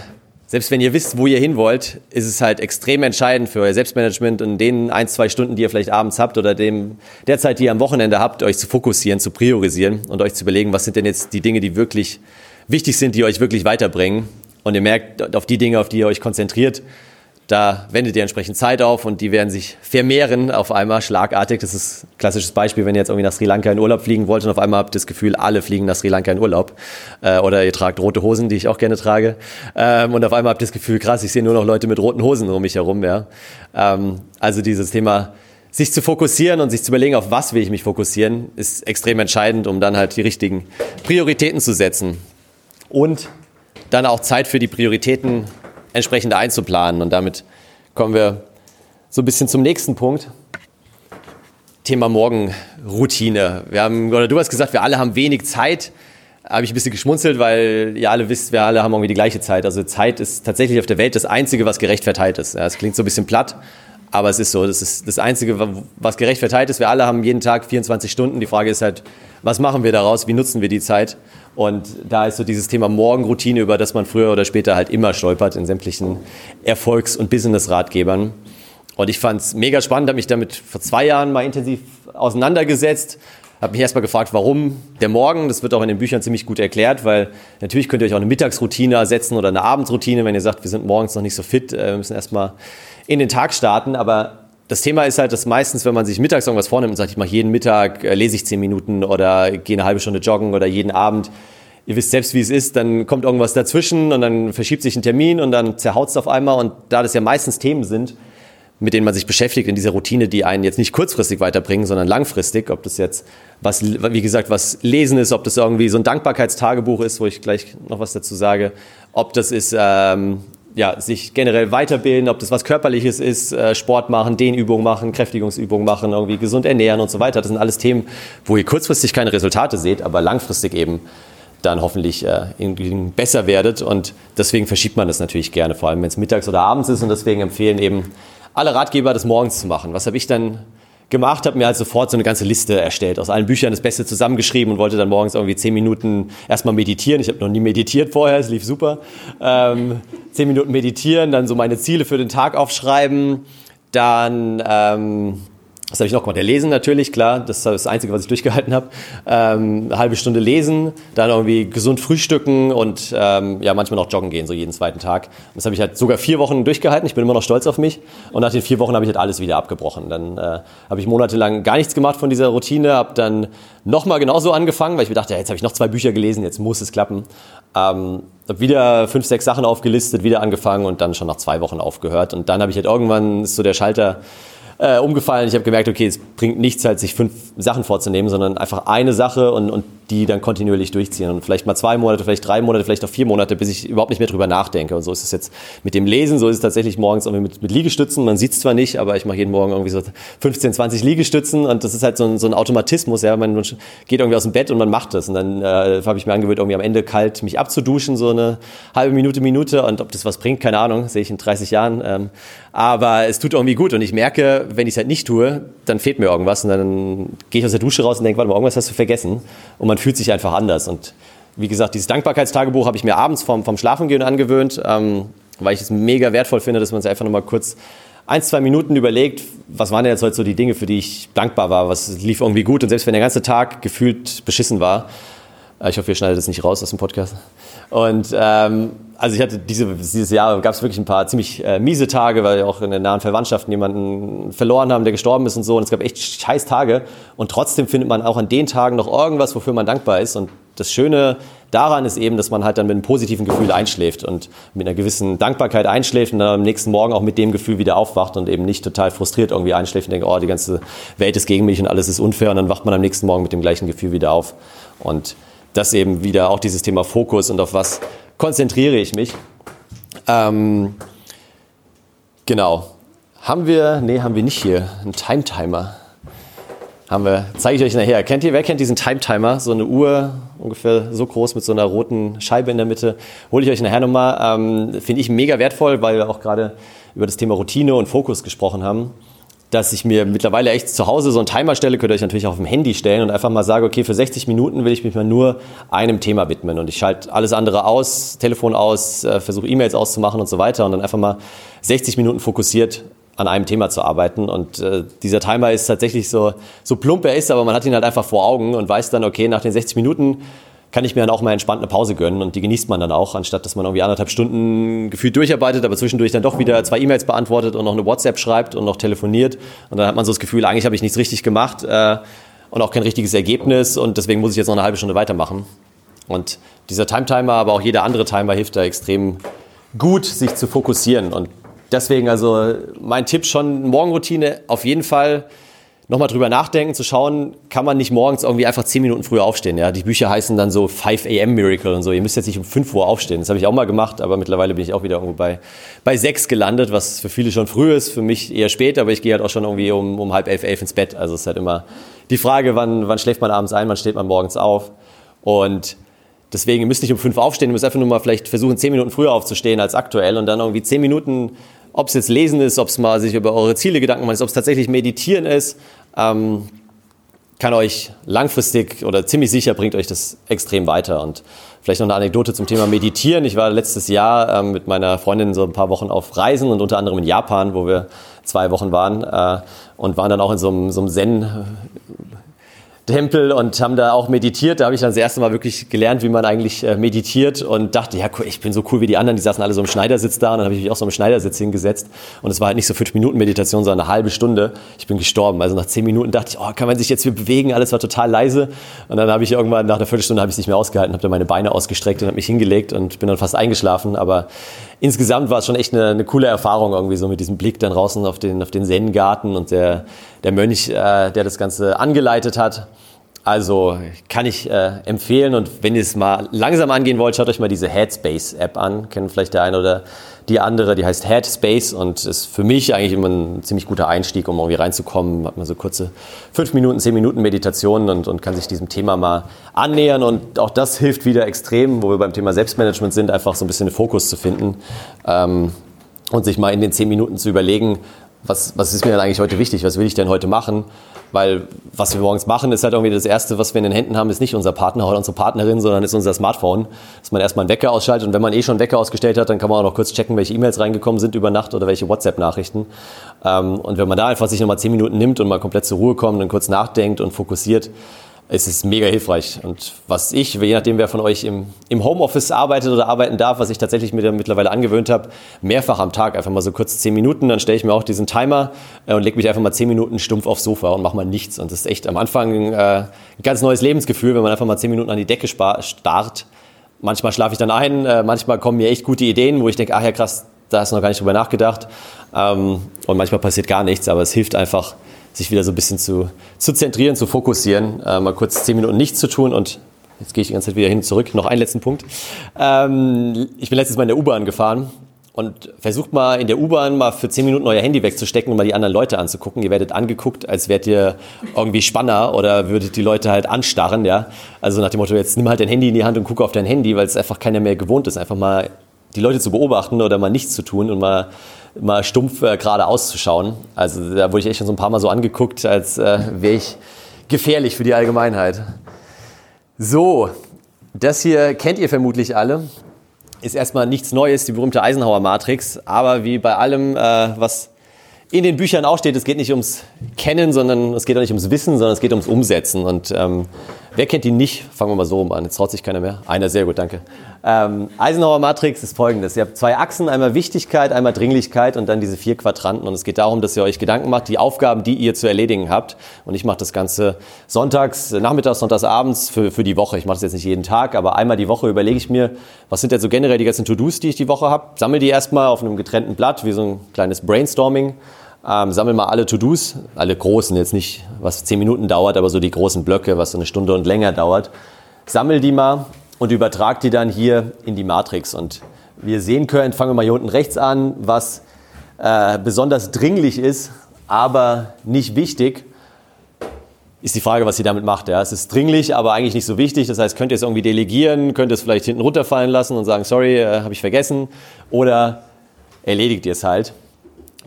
selbst wenn ihr wisst, wo ihr hin wollt, ist es halt extrem entscheidend für euer Selbstmanagement und den ein, zwei Stunden, die ihr vielleicht abends habt oder dem, der Zeit, die ihr am Wochenende habt, euch zu fokussieren, zu priorisieren und euch zu überlegen, was sind denn jetzt die Dinge, die wirklich wichtig sind, die euch wirklich weiterbringen. Und ihr merkt, auf die Dinge, auf die ihr euch konzentriert, da wendet ihr entsprechend Zeit auf und die werden sich vermehren auf einmal schlagartig. Das ist ein klassisches Beispiel, wenn ihr jetzt irgendwie nach Sri Lanka in Urlaub fliegen wollt und auf einmal habt ihr das Gefühl, alle fliegen nach Sri Lanka in Urlaub. Äh, oder ihr tragt rote Hosen, die ich auch gerne trage. Ähm, und auf einmal habt ihr das Gefühl, krass, ich sehe nur noch Leute mit roten Hosen um mich herum. Ja. Ähm, also dieses Thema sich zu fokussieren und sich zu überlegen, auf was will ich mich fokussieren, ist extrem entscheidend, um dann halt die richtigen Prioritäten zu setzen. Und dann auch Zeit für die Prioritäten entsprechend einzuplanen. Und damit kommen wir so ein bisschen zum nächsten Punkt. Thema Morgenroutine. Wir haben, oder du hast gesagt, wir alle haben wenig Zeit. Habe ich ein bisschen geschmunzelt, weil ihr alle wisst, wir alle haben irgendwie die gleiche Zeit. Also Zeit ist tatsächlich auf der Welt das Einzige, was gerecht verteilt ist. Ja, es klingt so ein bisschen platt, aber es ist so. Das ist das Einzige, was gerecht verteilt ist. Wir alle haben jeden Tag 24 Stunden. Die Frage ist halt, was machen wir daraus? Wie nutzen wir die Zeit? Und da ist so dieses Thema Morgenroutine, über das man früher oder später halt immer stolpert in sämtlichen Erfolgs- und Business-Ratgebern. Und ich fand es mega spannend, habe mich damit vor zwei Jahren mal intensiv auseinandergesetzt, habe mich erstmal gefragt, warum der Morgen, das wird auch in den Büchern ziemlich gut erklärt, weil natürlich könnt ihr euch auch eine Mittagsroutine ersetzen oder eine Abendsroutine, wenn ihr sagt, wir sind morgens noch nicht so fit, äh, wir müssen erstmal in den Tag starten, aber das Thema ist halt, dass meistens, wenn man sich mittags irgendwas vornimmt und sagt, ich mache jeden Mittag, äh, lese ich zehn Minuten oder gehe eine halbe Stunde joggen oder jeden Abend, ihr wisst selbst, wie es ist, dann kommt irgendwas dazwischen und dann verschiebt sich ein Termin und dann zerhaut es auf einmal. Und da das ja meistens Themen sind, mit denen man sich beschäftigt in dieser Routine, die einen jetzt nicht kurzfristig weiterbringen, sondern langfristig, ob das jetzt was, wie gesagt, was Lesen ist, ob das irgendwie so ein Dankbarkeitstagebuch ist, wo ich gleich noch was dazu sage, ob das ist ähm, ja, sich generell weiterbilden, ob das was Körperliches ist, äh, Sport machen, Dehnübungen machen, Kräftigungsübungen machen, irgendwie gesund ernähren und so weiter. Das sind alles Themen, wo ihr kurzfristig keine Resultate seht, aber langfristig eben dann hoffentlich äh, besser werdet. Und deswegen verschiebt man das natürlich gerne, vor allem wenn es mittags oder abends ist. Und deswegen empfehlen eben alle Ratgeber, das morgens zu machen. Was habe ich dann gemacht, habe mir halt sofort so eine ganze Liste erstellt, aus allen Büchern das Beste zusammengeschrieben und wollte dann morgens irgendwie zehn Minuten erstmal meditieren. Ich habe noch nie meditiert vorher, es lief super. Ähm, zehn Minuten meditieren, dann so meine Ziele für den Tag aufschreiben, dann ähm, was habe ich noch gemacht? Ja, lesen natürlich, klar. Das ist das Einzige, was ich durchgehalten habe. Ähm, eine halbe Stunde lesen, dann irgendwie gesund frühstücken und ähm, ja, manchmal noch joggen gehen, so jeden zweiten Tag. Das habe ich halt sogar vier Wochen durchgehalten. Ich bin immer noch stolz auf mich. Und nach den vier Wochen habe ich halt alles wieder abgebrochen. Dann äh, habe ich monatelang gar nichts gemacht von dieser Routine, habe dann nochmal genauso angefangen, weil ich mir dachte, ja, jetzt habe ich noch zwei Bücher gelesen, jetzt muss es klappen. Ähm, habe wieder fünf, sechs Sachen aufgelistet, wieder angefangen und dann schon nach zwei Wochen aufgehört. Und dann habe ich halt irgendwann so der Schalter äh, umgefallen. Ich habe gemerkt, okay, es bringt nichts halt, sich fünf Sachen vorzunehmen, sondern einfach eine Sache und, und die dann kontinuierlich durchziehen. Und vielleicht mal zwei Monate, vielleicht drei Monate, vielleicht auch vier Monate, bis ich überhaupt nicht mehr drüber nachdenke. Und so ist es jetzt mit dem Lesen, so ist es tatsächlich morgens irgendwie mit, mit Liegestützen. Man sieht es zwar nicht, aber ich mache jeden Morgen irgendwie so 15, 20 Liegestützen und das ist halt so ein, so ein Automatismus. Ja, man geht irgendwie aus dem Bett und man macht das. Und dann äh, habe ich mir angewöhnt, irgendwie am Ende kalt mich abzuduschen, so eine halbe Minute, Minute. Und ob das was bringt, keine Ahnung, sehe ich in 30 Jahren. Ähm, aber es tut irgendwie gut und ich merke, wenn ich es halt nicht tue, dann fehlt mir irgendwas und dann gehe ich aus der Dusche raus und denke, warte mal, irgendwas hast du vergessen. Und man fühlt sich einfach anders. Und wie gesagt, dieses Dankbarkeitstagebuch habe ich mir abends vom, vom Schlafengehen angewöhnt, ähm, weil ich es mega wertvoll finde, dass man sich einfach nochmal kurz ein, zwei Minuten überlegt, was waren denn jetzt heute so die Dinge, für die ich dankbar war, was lief irgendwie gut. Und selbst wenn der ganze Tag gefühlt beschissen war, ich hoffe, ihr schneidet das nicht raus aus dem Podcast. Und ähm, also ich hatte diese, dieses Jahr gab es wirklich ein paar ziemlich äh, miese Tage, weil wir auch in der nahen Verwandtschaft jemanden verloren haben, der gestorben ist und so. Und es gab echt scheiß Tage. Und trotzdem findet man auch an den Tagen noch irgendwas, wofür man dankbar ist. Und das Schöne daran ist eben, dass man halt dann mit einem positiven Gefühl einschläft und mit einer gewissen Dankbarkeit einschläft und dann am nächsten Morgen auch mit dem Gefühl wieder aufwacht und eben nicht total frustriert irgendwie einschläft und denkt, oh, die ganze Welt ist gegen mich und alles ist unfair. Und dann wacht man am nächsten Morgen mit dem gleichen Gefühl wieder auf. Und das eben wieder auch dieses Thema Fokus und auf was konzentriere ich mich. Ähm, genau. Haben wir, nee, haben wir nicht hier, einen Time-Timer. Haben wir, zeige ich euch nachher. Kennt ihr, wer kennt diesen Time-Timer? So eine Uhr, ungefähr so groß mit so einer roten Scheibe in der Mitte. Hole ich euch nachher nochmal. Ähm, Finde ich mega wertvoll, weil wir auch gerade über das Thema Routine und Fokus gesprochen haben dass ich mir mittlerweile echt zu Hause so einen Timer stelle, könnt ihr euch natürlich auch auf dem Handy stellen und einfach mal sage, okay, für 60 Minuten will ich mich mal nur einem Thema widmen. Und ich schalte alles andere aus, Telefon aus, äh, versuche E-Mails auszumachen und so weiter und dann einfach mal 60 Minuten fokussiert an einem Thema zu arbeiten. Und äh, dieser Timer ist tatsächlich so, so plump er ist, aber man hat ihn halt einfach vor Augen und weiß dann, okay, nach den 60 Minuten kann ich mir dann auch mal entspannt eine Pause gönnen und die genießt man dann auch, anstatt dass man irgendwie anderthalb Stunden gefühlt durcharbeitet, aber zwischendurch dann doch wieder zwei E-Mails beantwortet und noch eine WhatsApp schreibt und noch telefoniert. Und dann hat man so das Gefühl, eigentlich habe ich nichts richtig gemacht äh, und auch kein richtiges Ergebnis. Und deswegen muss ich jetzt noch eine halbe Stunde weitermachen. Und dieser Time-Timer, aber auch jeder andere Timer hilft da extrem gut, sich zu fokussieren. Und deswegen also mein Tipp schon, Morgenroutine auf jeden Fall nochmal drüber nachdenken, zu schauen, kann man nicht morgens irgendwie einfach 10 Minuten früher aufstehen. Ja? Die Bücher heißen dann so 5 a.m. Miracle und so. Ihr müsst jetzt nicht um 5 Uhr aufstehen. Das habe ich auch mal gemacht, aber mittlerweile bin ich auch wieder irgendwo bei, bei 6 gelandet, was für viele schon früh ist, für mich eher spät, aber ich gehe halt auch schon irgendwie um, um halb elf, elf ins Bett. Also es ist halt immer die Frage, wann, wann schläft man abends ein, wann steht man morgens auf. Und deswegen, ihr müsst nicht um 5 aufstehen, ihr müsst einfach nur mal vielleicht versuchen, 10 Minuten früher aufzustehen als aktuell und dann irgendwie 10 Minuten ob es jetzt Lesen ist, ob es mal sich über eure Ziele Gedanken macht, ob es tatsächlich Meditieren ist, ähm, kann euch langfristig oder ziemlich sicher bringt euch das extrem weiter. Und vielleicht noch eine Anekdote zum Thema Meditieren. Ich war letztes Jahr ähm, mit meiner Freundin so ein paar Wochen auf Reisen und unter anderem in Japan, wo wir zwei Wochen waren äh, und waren dann auch in so einem, so einem Zen Tempel und haben da auch meditiert. Da habe ich dann das erste Mal wirklich gelernt, wie man eigentlich äh, meditiert und dachte, ja, ich bin so cool wie die anderen. Die saßen alle so im Schneidersitz da und dann habe ich mich auch so im Schneidersitz hingesetzt. Und es war halt nicht so fünf Minuten Meditation, sondern eine halbe Stunde. Ich bin gestorben. Also nach zehn Minuten dachte ich, oh, kann man sich jetzt wieder bewegen? Alles war total leise. Und dann habe ich irgendwann nach einer Viertelstunde habe ich es nicht mehr ausgehalten, habe dann meine Beine ausgestreckt und habe mich hingelegt und bin dann fast eingeschlafen. Aber insgesamt war es schon echt eine, eine, coole Erfahrung irgendwie so mit diesem Blick dann draußen auf den, auf den Zen-Garten und der, der Mönch, äh, der das Ganze angeleitet hat. Also kann ich äh, empfehlen und wenn ihr es mal langsam angehen wollt, schaut euch mal diese Headspace-App an. Kennen vielleicht der eine oder die andere, die heißt Headspace und ist für mich eigentlich immer ein ziemlich guter Einstieg, um irgendwie reinzukommen. Hat man so kurze fünf Minuten, zehn Minuten Meditationen und, und kann sich diesem Thema mal annähern und auch das hilft wieder extrem, wo wir beim Thema Selbstmanagement sind, einfach so ein bisschen den Fokus zu finden ähm, und sich mal in den zehn Minuten zu überlegen, was, was ist mir denn eigentlich heute wichtig, was will ich denn heute machen weil was wir morgens machen, ist halt irgendwie das Erste, was wir in den Händen haben, ist nicht unser Partner oder unsere Partnerin, sondern ist unser Smartphone. Dass man erstmal einen Wecker ausschaltet und wenn man eh schon einen Wecker ausgestellt hat, dann kann man auch noch kurz checken, welche E-Mails reingekommen sind über Nacht oder welche WhatsApp-Nachrichten. Ähm, und wenn man da einfach sich nochmal zehn Minuten nimmt und mal komplett zur Ruhe kommt und kurz nachdenkt und fokussiert, es ist mega hilfreich. Und was ich, je nachdem, wer von euch im, im Homeoffice arbeitet oder arbeiten darf, was ich tatsächlich mir mittlerweile angewöhnt habe, mehrfach am Tag, einfach mal so kurz zehn Minuten, dann stelle ich mir auch diesen Timer äh, und lege mich einfach mal zehn Minuten stumpf aufs Sofa und mache mal nichts. Und das ist echt am Anfang äh, ein ganz neues Lebensgefühl, wenn man einfach mal zehn Minuten an die Decke starrt. Manchmal schlafe ich dann ein, äh, manchmal kommen mir echt gute Ideen, wo ich denke, ach ja krass, da hast du noch gar nicht drüber nachgedacht. Ähm, und manchmal passiert gar nichts, aber es hilft einfach, sich wieder so ein bisschen zu, zu zentrieren, zu fokussieren, äh, mal kurz zehn Minuten nichts zu tun und jetzt gehe ich die ganze Zeit wieder hin und zurück. Noch einen letzten Punkt. Ähm, ich bin letztes Mal in der U-Bahn gefahren und versucht mal in der U-Bahn mal für zehn Minuten euer Handy wegzustecken und mal die anderen Leute anzugucken. Ihr werdet angeguckt, als wärt ihr irgendwie Spanner oder würdet die Leute halt anstarren, ja. Also nach dem Motto, jetzt nimm halt dein Handy in die Hand und guck auf dein Handy, weil es einfach keiner mehr gewohnt ist, einfach mal die Leute zu beobachten oder mal nichts zu tun und mal mal stumpf äh, gerade auszuschauen. Also da wurde ich echt schon so ein paar Mal so angeguckt, als äh, wäre ich gefährlich für die Allgemeinheit. So, das hier kennt ihr vermutlich alle. Ist erstmal nichts Neues, die berühmte Eisenhower-Matrix. Aber wie bei allem, äh, was in den Büchern auch steht, es geht nicht ums Kennen, sondern es geht auch nicht ums Wissen, sondern es geht ums Umsetzen. Und ähm, wer kennt die nicht? Fangen wir mal so rum an. Jetzt traut sich keiner mehr. Einer, sehr gut, danke. Ähm, Eisenhower Matrix ist folgendes. Ihr habt zwei Achsen, einmal Wichtigkeit, einmal Dringlichkeit und dann diese vier Quadranten. Und es geht darum, dass ihr euch Gedanken macht, die Aufgaben, die ihr zu erledigen habt. Und ich mache das Ganze sonntags, nachmittags, sonntags abends für, für die Woche. Ich mache das jetzt nicht jeden Tag, aber einmal die Woche überlege ich mir, was sind denn so generell die ganzen To-Dos, die ich die Woche habe. Sammle die erstmal auf einem getrennten Blatt, wie so ein kleines Brainstorming. Ähm, sammel mal alle To-Dos, alle großen, jetzt nicht, was zehn Minuten dauert, aber so die großen Blöcke, was so eine Stunde und länger dauert. Sammel die mal und übertrag die dann hier in die Matrix. Und wie ihr sehen könnt, fangen wir mal hier unten rechts an, was äh, besonders dringlich ist, aber nicht wichtig, ist die Frage, was sie damit macht. Ja. Es ist dringlich, aber eigentlich nicht so wichtig. Das heißt, könnt ihr es irgendwie delegieren, könnt ihr es vielleicht hinten runterfallen lassen und sagen, sorry, äh, habe ich vergessen. Oder erledigt ihr es halt.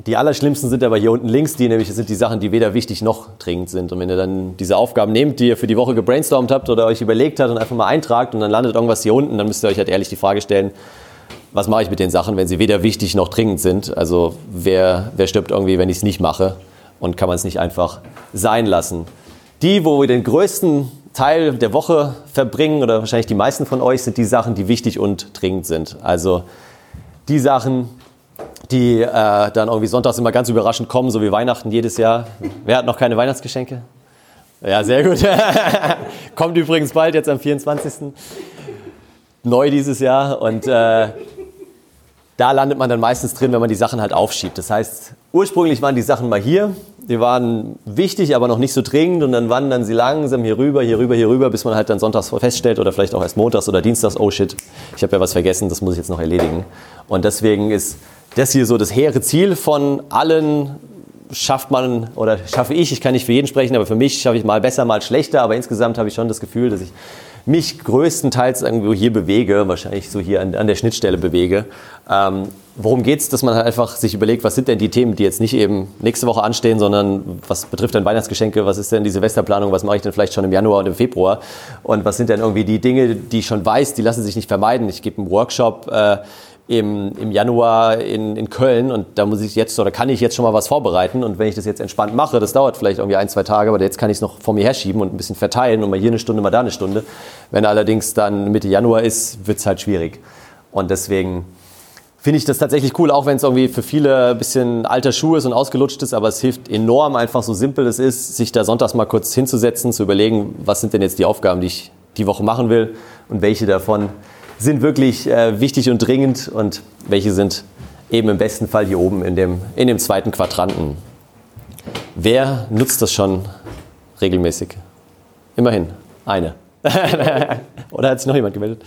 Die allerschlimmsten sind aber hier unten links, die nämlich sind die Sachen, die weder wichtig noch dringend sind. Und wenn ihr dann diese Aufgaben nehmt, die ihr für die Woche gebrainstormt habt oder euch überlegt habt und einfach mal eintragt und dann landet irgendwas hier unten, dann müsst ihr euch halt ehrlich die Frage stellen, was mache ich mit den Sachen, wenn sie weder wichtig noch dringend sind? Also wer, wer stirbt irgendwie, wenn ich es nicht mache? Und kann man es nicht einfach sein lassen? Die, wo wir den größten Teil der Woche verbringen, oder wahrscheinlich die meisten von euch, sind die Sachen, die wichtig und dringend sind. Also die Sachen, die äh, dann irgendwie sonntags immer ganz überraschend kommen, so wie Weihnachten jedes Jahr. Wer hat noch keine Weihnachtsgeschenke? Ja, sehr gut. Kommt übrigens bald, jetzt am 24. Neu dieses Jahr. Und äh, da landet man dann meistens drin, wenn man die Sachen halt aufschiebt. Das heißt, ursprünglich waren die Sachen mal hier. Die waren wichtig, aber noch nicht so dringend. Und dann wandern sie langsam hier rüber, hier rüber, hier rüber, bis man halt dann sonntags feststellt oder vielleicht auch erst montags oder dienstags, oh shit, ich habe ja was vergessen, das muss ich jetzt noch erledigen. Und deswegen ist das hier so das hehre Ziel von allen. Schafft man oder schaffe ich, ich kann nicht für jeden sprechen, aber für mich schaffe ich mal besser, mal schlechter, aber insgesamt habe ich schon das Gefühl, dass ich mich größtenteils irgendwo hier bewege, wahrscheinlich so hier an, an der Schnittstelle bewege. Ähm, worum geht's, dass man halt einfach sich überlegt, was sind denn die Themen, die jetzt nicht eben nächste Woche anstehen, sondern was betrifft dann Weihnachtsgeschenke, was ist denn die Silvesterplanung, was mache ich denn vielleicht schon im Januar und im Februar? Und was sind denn irgendwie die Dinge, die ich schon weiß, die lassen sich nicht vermeiden. Ich gebe einen Workshop äh, im, im Januar in, in Köln und da muss ich jetzt oder kann ich jetzt schon mal was vorbereiten und wenn ich das jetzt entspannt mache, das dauert vielleicht irgendwie ein, zwei Tage, aber jetzt kann ich es noch vor mir herschieben und ein bisschen verteilen und mal hier eine Stunde, mal da eine Stunde. Wenn allerdings dann Mitte Januar ist, wird es halt schwierig. Und deswegen finde ich das tatsächlich cool, auch wenn es irgendwie für viele ein bisschen alter Schuh ist und ausgelutscht ist, aber es hilft enorm, einfach so simpel es ist, sich da sonntags mal kurz hinzusetzen, zu überlegen, was sind denn jetzt die Aufgaben, die ich die Woche machen will und welche davon sind wirklich äh, wichtig und dringend und welche sind eben im besten Fall hier oben in dem, in dem zweiten Quadranten. Wer nutzt das schon regelmäßig? Immerhin, eine. Oder hat sich noch jemand gemeldet?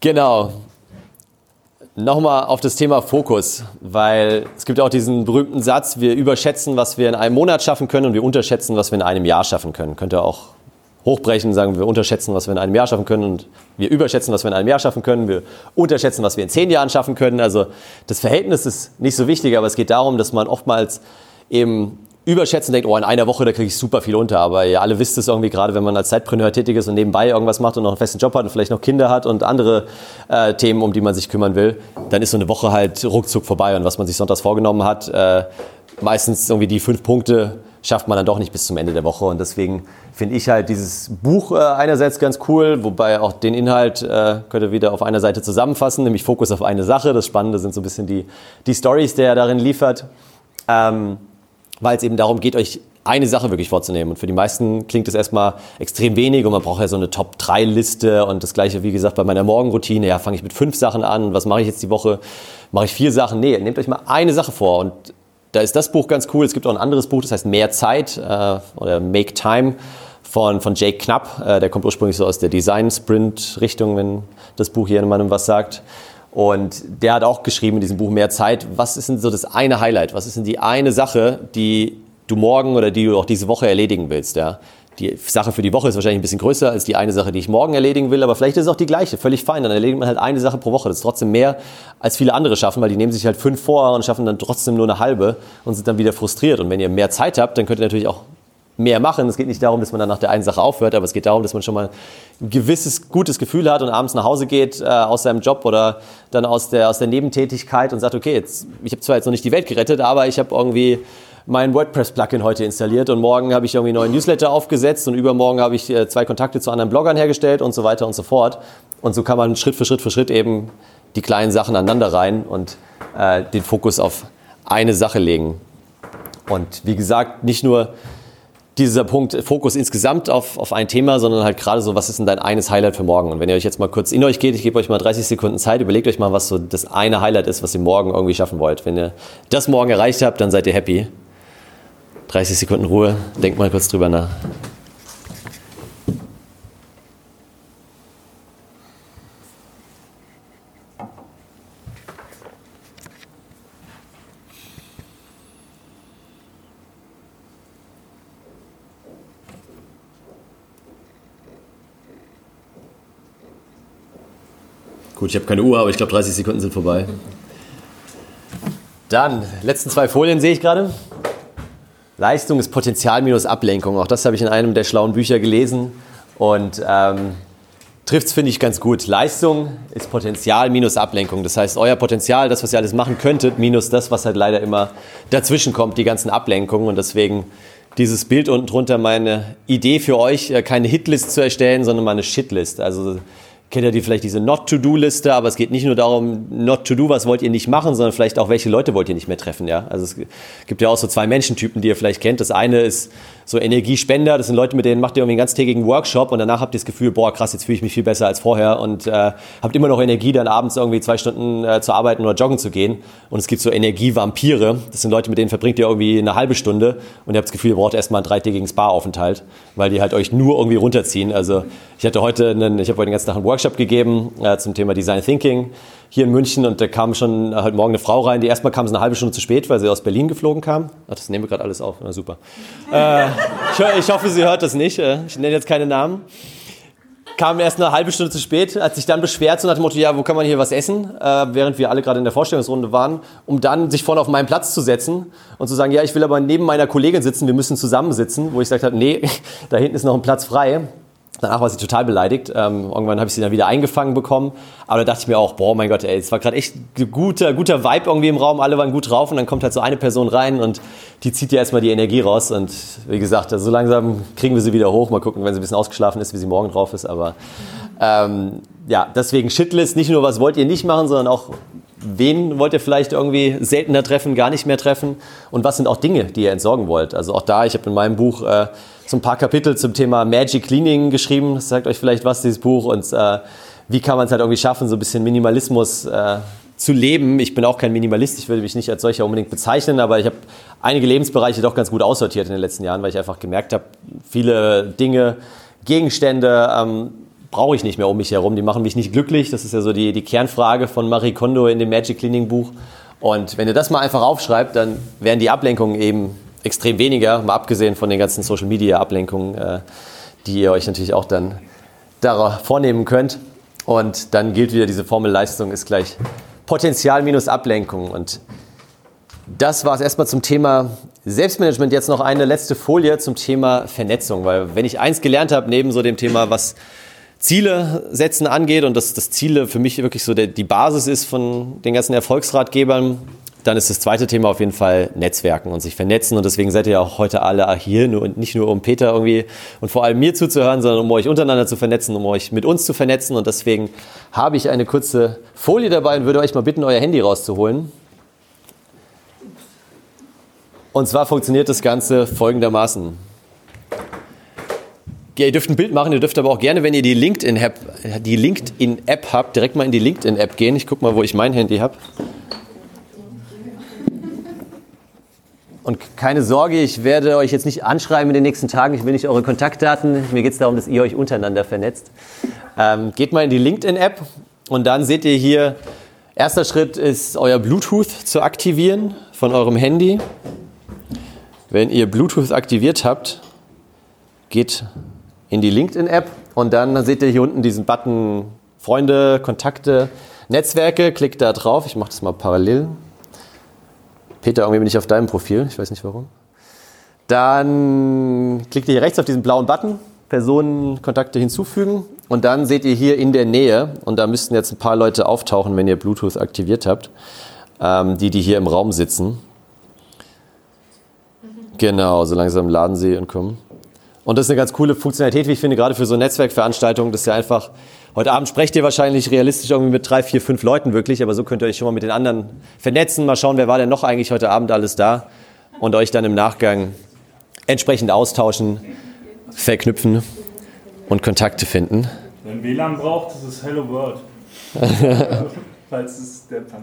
Genau. Nochmal auf das Thema Fokus, weil es gibt auch diesen berühmten Satz, wir überschätzen, was wir in einem Monat schaffen können und wir unterschätzen, was wir in einem Jahr schaffen können. Könnt ihr auch hochbrechen, sagen wir unterschätzen, was wir in einem Jahr schaffen können und wir überschätzen, was wir in einem Jahr schaffen können, wir unterschätzen, was wir in zehn Jahren schaffen können. Also das Verhältnis ist nicht so wichtig, aber es geht darum, dass man oftmals eben überschätzen denkt, oh, in einer Woche, da kriege ich super viel unter. Aber ihr alle wisst es irgendwie, gerade wenn man als Zeitpreneur tätig ist und nebenbei irgendwas macht und noch einen festen Job hat und vielleicht noch Kinder hat und andere äh, Themen, um die man sich kümmern will, dann ist so eine Woche halt ruckzuck vorbei. Und was man sich sonntags vorgenommen hat, äh, meistens irgendwie die fünf Punkte, schafft man dann doch nicht bis zum Ende der Woche. Und deswegen finde ich halt dieses Buch äh, einerseits ganz cool, wobei auch den Inhalt äh, könnt ihr wieder auf einer Seite zusammenfassen, nämlich Fokus auf eine Sache. Das Spannende sind so ein bisschen die, die Stories, die er darin liefert. Ähm, weil es eben darum geht, euch eine Sache wirklich vorzunehmen. Und für die meisten klingt das erstmal extrem wenig und man braucht ja so eine Top-3-Liste und das gleiche, wie gesagt, bei meiner Morgenroutine. Ja, fange ich mit fünf Sachen an. Was mache ich jetzt die Woche? Mache ich vier Sachen? Nee, nehmt euch mal eine Sache vor und da ist das Buch ganz cool. Es gibt auch ein anderes Buch, das heißt Mehr Zeit äh, oder Make Time von, von Jake Knapp. Äh, der kommt ursprünglich so aus der Design-Sprint-Richtung, wenn das Buch hier jemandem was sagt. Und der hat auch geschrieben in diesem Buch Mehr Zeit, was ist denn so das eine Highlight? Was ist denn die eine Sache, die du morgen oder die du auch diese Woche erledigen willst? Ja? Die Sache für die Woche ist wahrscheinlich ein bisschen größer als die eine Sache, die ich morgen erledigen will, aber vielleicht ist es auch die gleiche, völlig fein. Dann erledigt man halt eine Sache pro Woche. Das ist trotzdem mehr, als viele andere schaffen, weil die nehmen sich halt fünf vor und schaffen dann trotzdem nur eine halbe und sind dann wieder frustriert. Und wenn ihr mehr Zeit habt, dann könnt ihr natürlich auch mehr machen. Es geht nicht darum, dass man dann nach der einen Sache aufhört, aber es geht darum, dass man schon mal ein gewisses gutes Gefühl hat und abends nach Hause geht äh, aus seinem Job oder dann aus der, aus der Nebentätigkeit und sagt, okay, jetzt, ich habe zwar jetzt noch nicht die Welt gerettet, aber ich habe irgendwie mein WordPress-Plugin heute installiert und morgen habe ich irgendwie einen neuen Newsletter aufgesetzt und übermorgen habe ich äh, zwei Kontakte zu anderen Bloggern hergestellt und so weiter und so fort. Und so kann man Schritt für Schritt für Schritt eben die kleinen Sachen aneinander rein und äh, den Fokus auf eine Sache legen. Und wie gesagt, nicht nur dieser Punkt Fokus insgesamt auf, auf ein Thema, sondern halt gerade so, was ist denn dein eines Highlight für morgen? Und wenn ihr euch jetzt mal kurz in euch geht, ich gebe euch mal 30 Sekunden Zeit, überlegt euch mal, was so das eine Highlight ist, was ihr morgen irgendwie schaffen wollt. Wenn ihr das morgen erreicht habt, dann seid ihr happy. 30 Sekunden Ruhe, denkt mal kurz drüber nach. Gut, ich habe keine Uhr, aber ich glaube 30 Sekunden sind vorbei. Dann, letzten zwei Folien sehe ich gerade. Leistung ist Potenzial minus Ablenkung. Auch das habe ich in einem der schlauen Bücher gelesen und ähm, trifft es, finde ich, ganz gut. Leistung ist Potenzial minus Ablenkung. Das heißt, euer Potenzial, das, was ihr alles machen könntet, minus das, was halt leider immer dazwischen kommt, die ganzen Ablenkungen. Und deswegen dieses Bild unten drunter meine Idee für euch, äh, keine Hitlist zu erstellen, sondern mal eine Shitlist. Also kennt ihr die vielleicht diese Not-to-Do-Liste, aber es geht nicht nur darum, Not-to-Do, was wollt ihr nicht machen, sondern vielleicht auch, welche Leute wollt ihr nicht mehr treffen, ja. Also es gibt ja auch so zwei Menschentypen, die ihr vielleicht kennt. Das eine ist so Energiespender, das sind Leute, mit denen macht ihr irgendwie einen ganztägigen Workshop und danach habt ihr das Gefühl, boah, krass, jetzt fühle ich mich viel besser als vorher und äh, habt immer noch Energie, dann abends irgendwie zwei Stunden äh, zu arbeiten oder joggen zu gehen. Und es gibt so Energievampire, das sind Leute, mit denen verbringt ihr irgendwie eine halbe Stunde und ihr habt das Gefühl, ihr braucht erstmal einen dreitägigen Spa-Aufenthalt, weil die halt euch nur irgendwie runterziehen. Also ich hatte heute einen, ich habe heute den ganzen Tag einen Workshop gegeben äh, zum Thema Design Thinking hier in München und da kam schon heute Morgen eine Frau rein, die erstmal kam sie eine halbe Stunde zu spät, weil sie aus Berlin geflogen kam. Ach, das nehmen wir gerade alles auf, na super. äh, ich, ich, hoffe, sie hört das nicht, äh, ich nenne jetzt keine Namen. Kam erst eine halbe Stunde zu spät, hat sich dann beschwert, so nach dem Motto, ja, wo kann man hier was essen, äh, während wir alle gerade in der Vorstellungsrunde waren, um dann sich vorne auf meinen Platz zu setzen und zu sagen, ja, ich will aber neben meiner Kollegin sitzen, wir müssen zusammensitzen, wo ich gesagt habe, nee, da hinten ist noch ein Platz frei. Danach war sie total beleidigt. Ähm, irgendwann habe ich sie dann wieder eingefangen bekommen. Aber da dachte ich mir auch, boah, mein Gott, ey, es war gerade echt ein guter, guter Vibe irgendwie im Raum. Alle waren gut drauf und dann kommt halt so eine Person rein und die zieht ja erstmal die Energie raus. Und wie gesagt, also so langsam kriegen wir sie wieder hoch. Mal gucken, wenn sie ein bisschen ausgeschlafen ist, wie sie morgen drauf ist. Aber ähm, ja, deswegen Shitlist. Nicht nur, was wollt ihr nicht machen, sondern auch, wen wollt ihr vielleicht irgendwie seltener treffen, gar nicht mehr treffen? Und was sind auch Dinge, die ihr entsorgen wollt? Also auch da, ich habe in meinem Buch äh, so ein paar Kapitel zum Thema Magic Cleaning geschrieben. Das sagt euch vielleicht was, dieses Buch. Und äh, wie kann man es halt irgendwie schaffen, so ein bisschen Minimalismus äh, zu leben. Ich bin auch kein Minimalist, ich würde mich nicht als solcher unbedingt bezeichnen, aber ich habe einige Lebensbereiche doch ganz gut aussortiert in den letzten Jahren, weil ich einfach gemerkt habe, viele Dinge, Gegenstände ähm, brauche ich nicht mehr um mich herum. Die machen mich nicht glücklich. Das ist ja so die, die Kernfrage von Marie Kondo in dem Magic Cleaning Buch. Und wenn ihr das mal einfach aufschreibt, dann werden die Ablenkungen eben extrem weniger, mal abgesehen von den ganzen Social Media Ablenkungen, äh, die ihr euch natürlich auch dann darauf vornehmen könnt. Und dann gilt wieder diese Formel Leistung ist gleich Potenzial minus Ablenkung. Und das war es erstmal zum Thema Selbstmanagement. Jetzt noch eine letzte Folie zum Thema Vernetzung, weil wenn ich eins gelernt habe, neben so dem Thema, was Ziele setzen angeht und dass das Ziele für mich wirklich so der, die Basis ist von den ganzen Erfolgsratgebern, dann ist das zweite Thema auf jeden Fall Netzwerken und sich vernetzen. Und deswegen seid ihr ja auch heute alle hier und nicht nur um Peter irgendwie und vor allem mir zuzuhören, sondern um euch untereinander zu vernetzen, um euch mit uns zu vernetzen. Und deswegen habe ich eine kurze Folie dabei und würde euch mal bitten, euer Handy rauszuholen. Und zwar funktioniert das Ganze folgendermaßen. Ja, ihr dürft ein Bild machen, ihr dürft aber auch gerne, wenn ihr die LinkedIn-App LinkedIn habt, direkt mal in die LinkedIn-App gehen. Ich gucke mal, wo ich mein Handy habe. Und keine Sorge, ich werde euch jetzt nicht anschreiben in den nächsten Tagen. Ich will nicht eure Kontaktdaten. Mir geht es darum, dass ihr euch untereinander vernetzt. Ähm, geht mal in die LinkedIn-App und dann seht ihr hier, erster Schritt ist, euer Bluetooth zu aktivieren von eurem Handy. Wenn ihr Bluetooth aktiviert habt, geht in die LinkedIn-App und dann seht ihr hier unten diesen Button Freunde, Kontakte, Netzwerke. Klickt da drauf. Ich mache das mal parallel. Peter, irgendwie bin ich auf deinem Profil. Ich weiß nicht warum. Dann klickt ihr hier rechts auf diesen blauen Button, Personen, Kontakte hinzufügen. Und dann seht ihr hier in der Nähe, und da müssten jetzt ein paar Leute auftauchen, wenn ihr Bluetooth aktiviert habt, ähm, die, die hier im Raum sitzen. Genau, so langsam laden sie und kommen. Und das ist eine ganz coole Funktionalität, wie ich finde, gerade für so Netzwerkveranstaltungen. Das ist ja einfach, heute Abend sprecht ihr wahrscheinlich realistisch irgendwie mit drei, vier, fünf Leuten wirklich, aber so könnt ihr euch schon mal mit den anderen vernetzen, mal schauen, wer war denn noch eigentlich heute Abend alles da und euch dann im Nachgang entsprechend austauschen, verknüpfen und Kontakte finden. Wenn WLAN braucht, ist es Hello World. Falls es der gibt.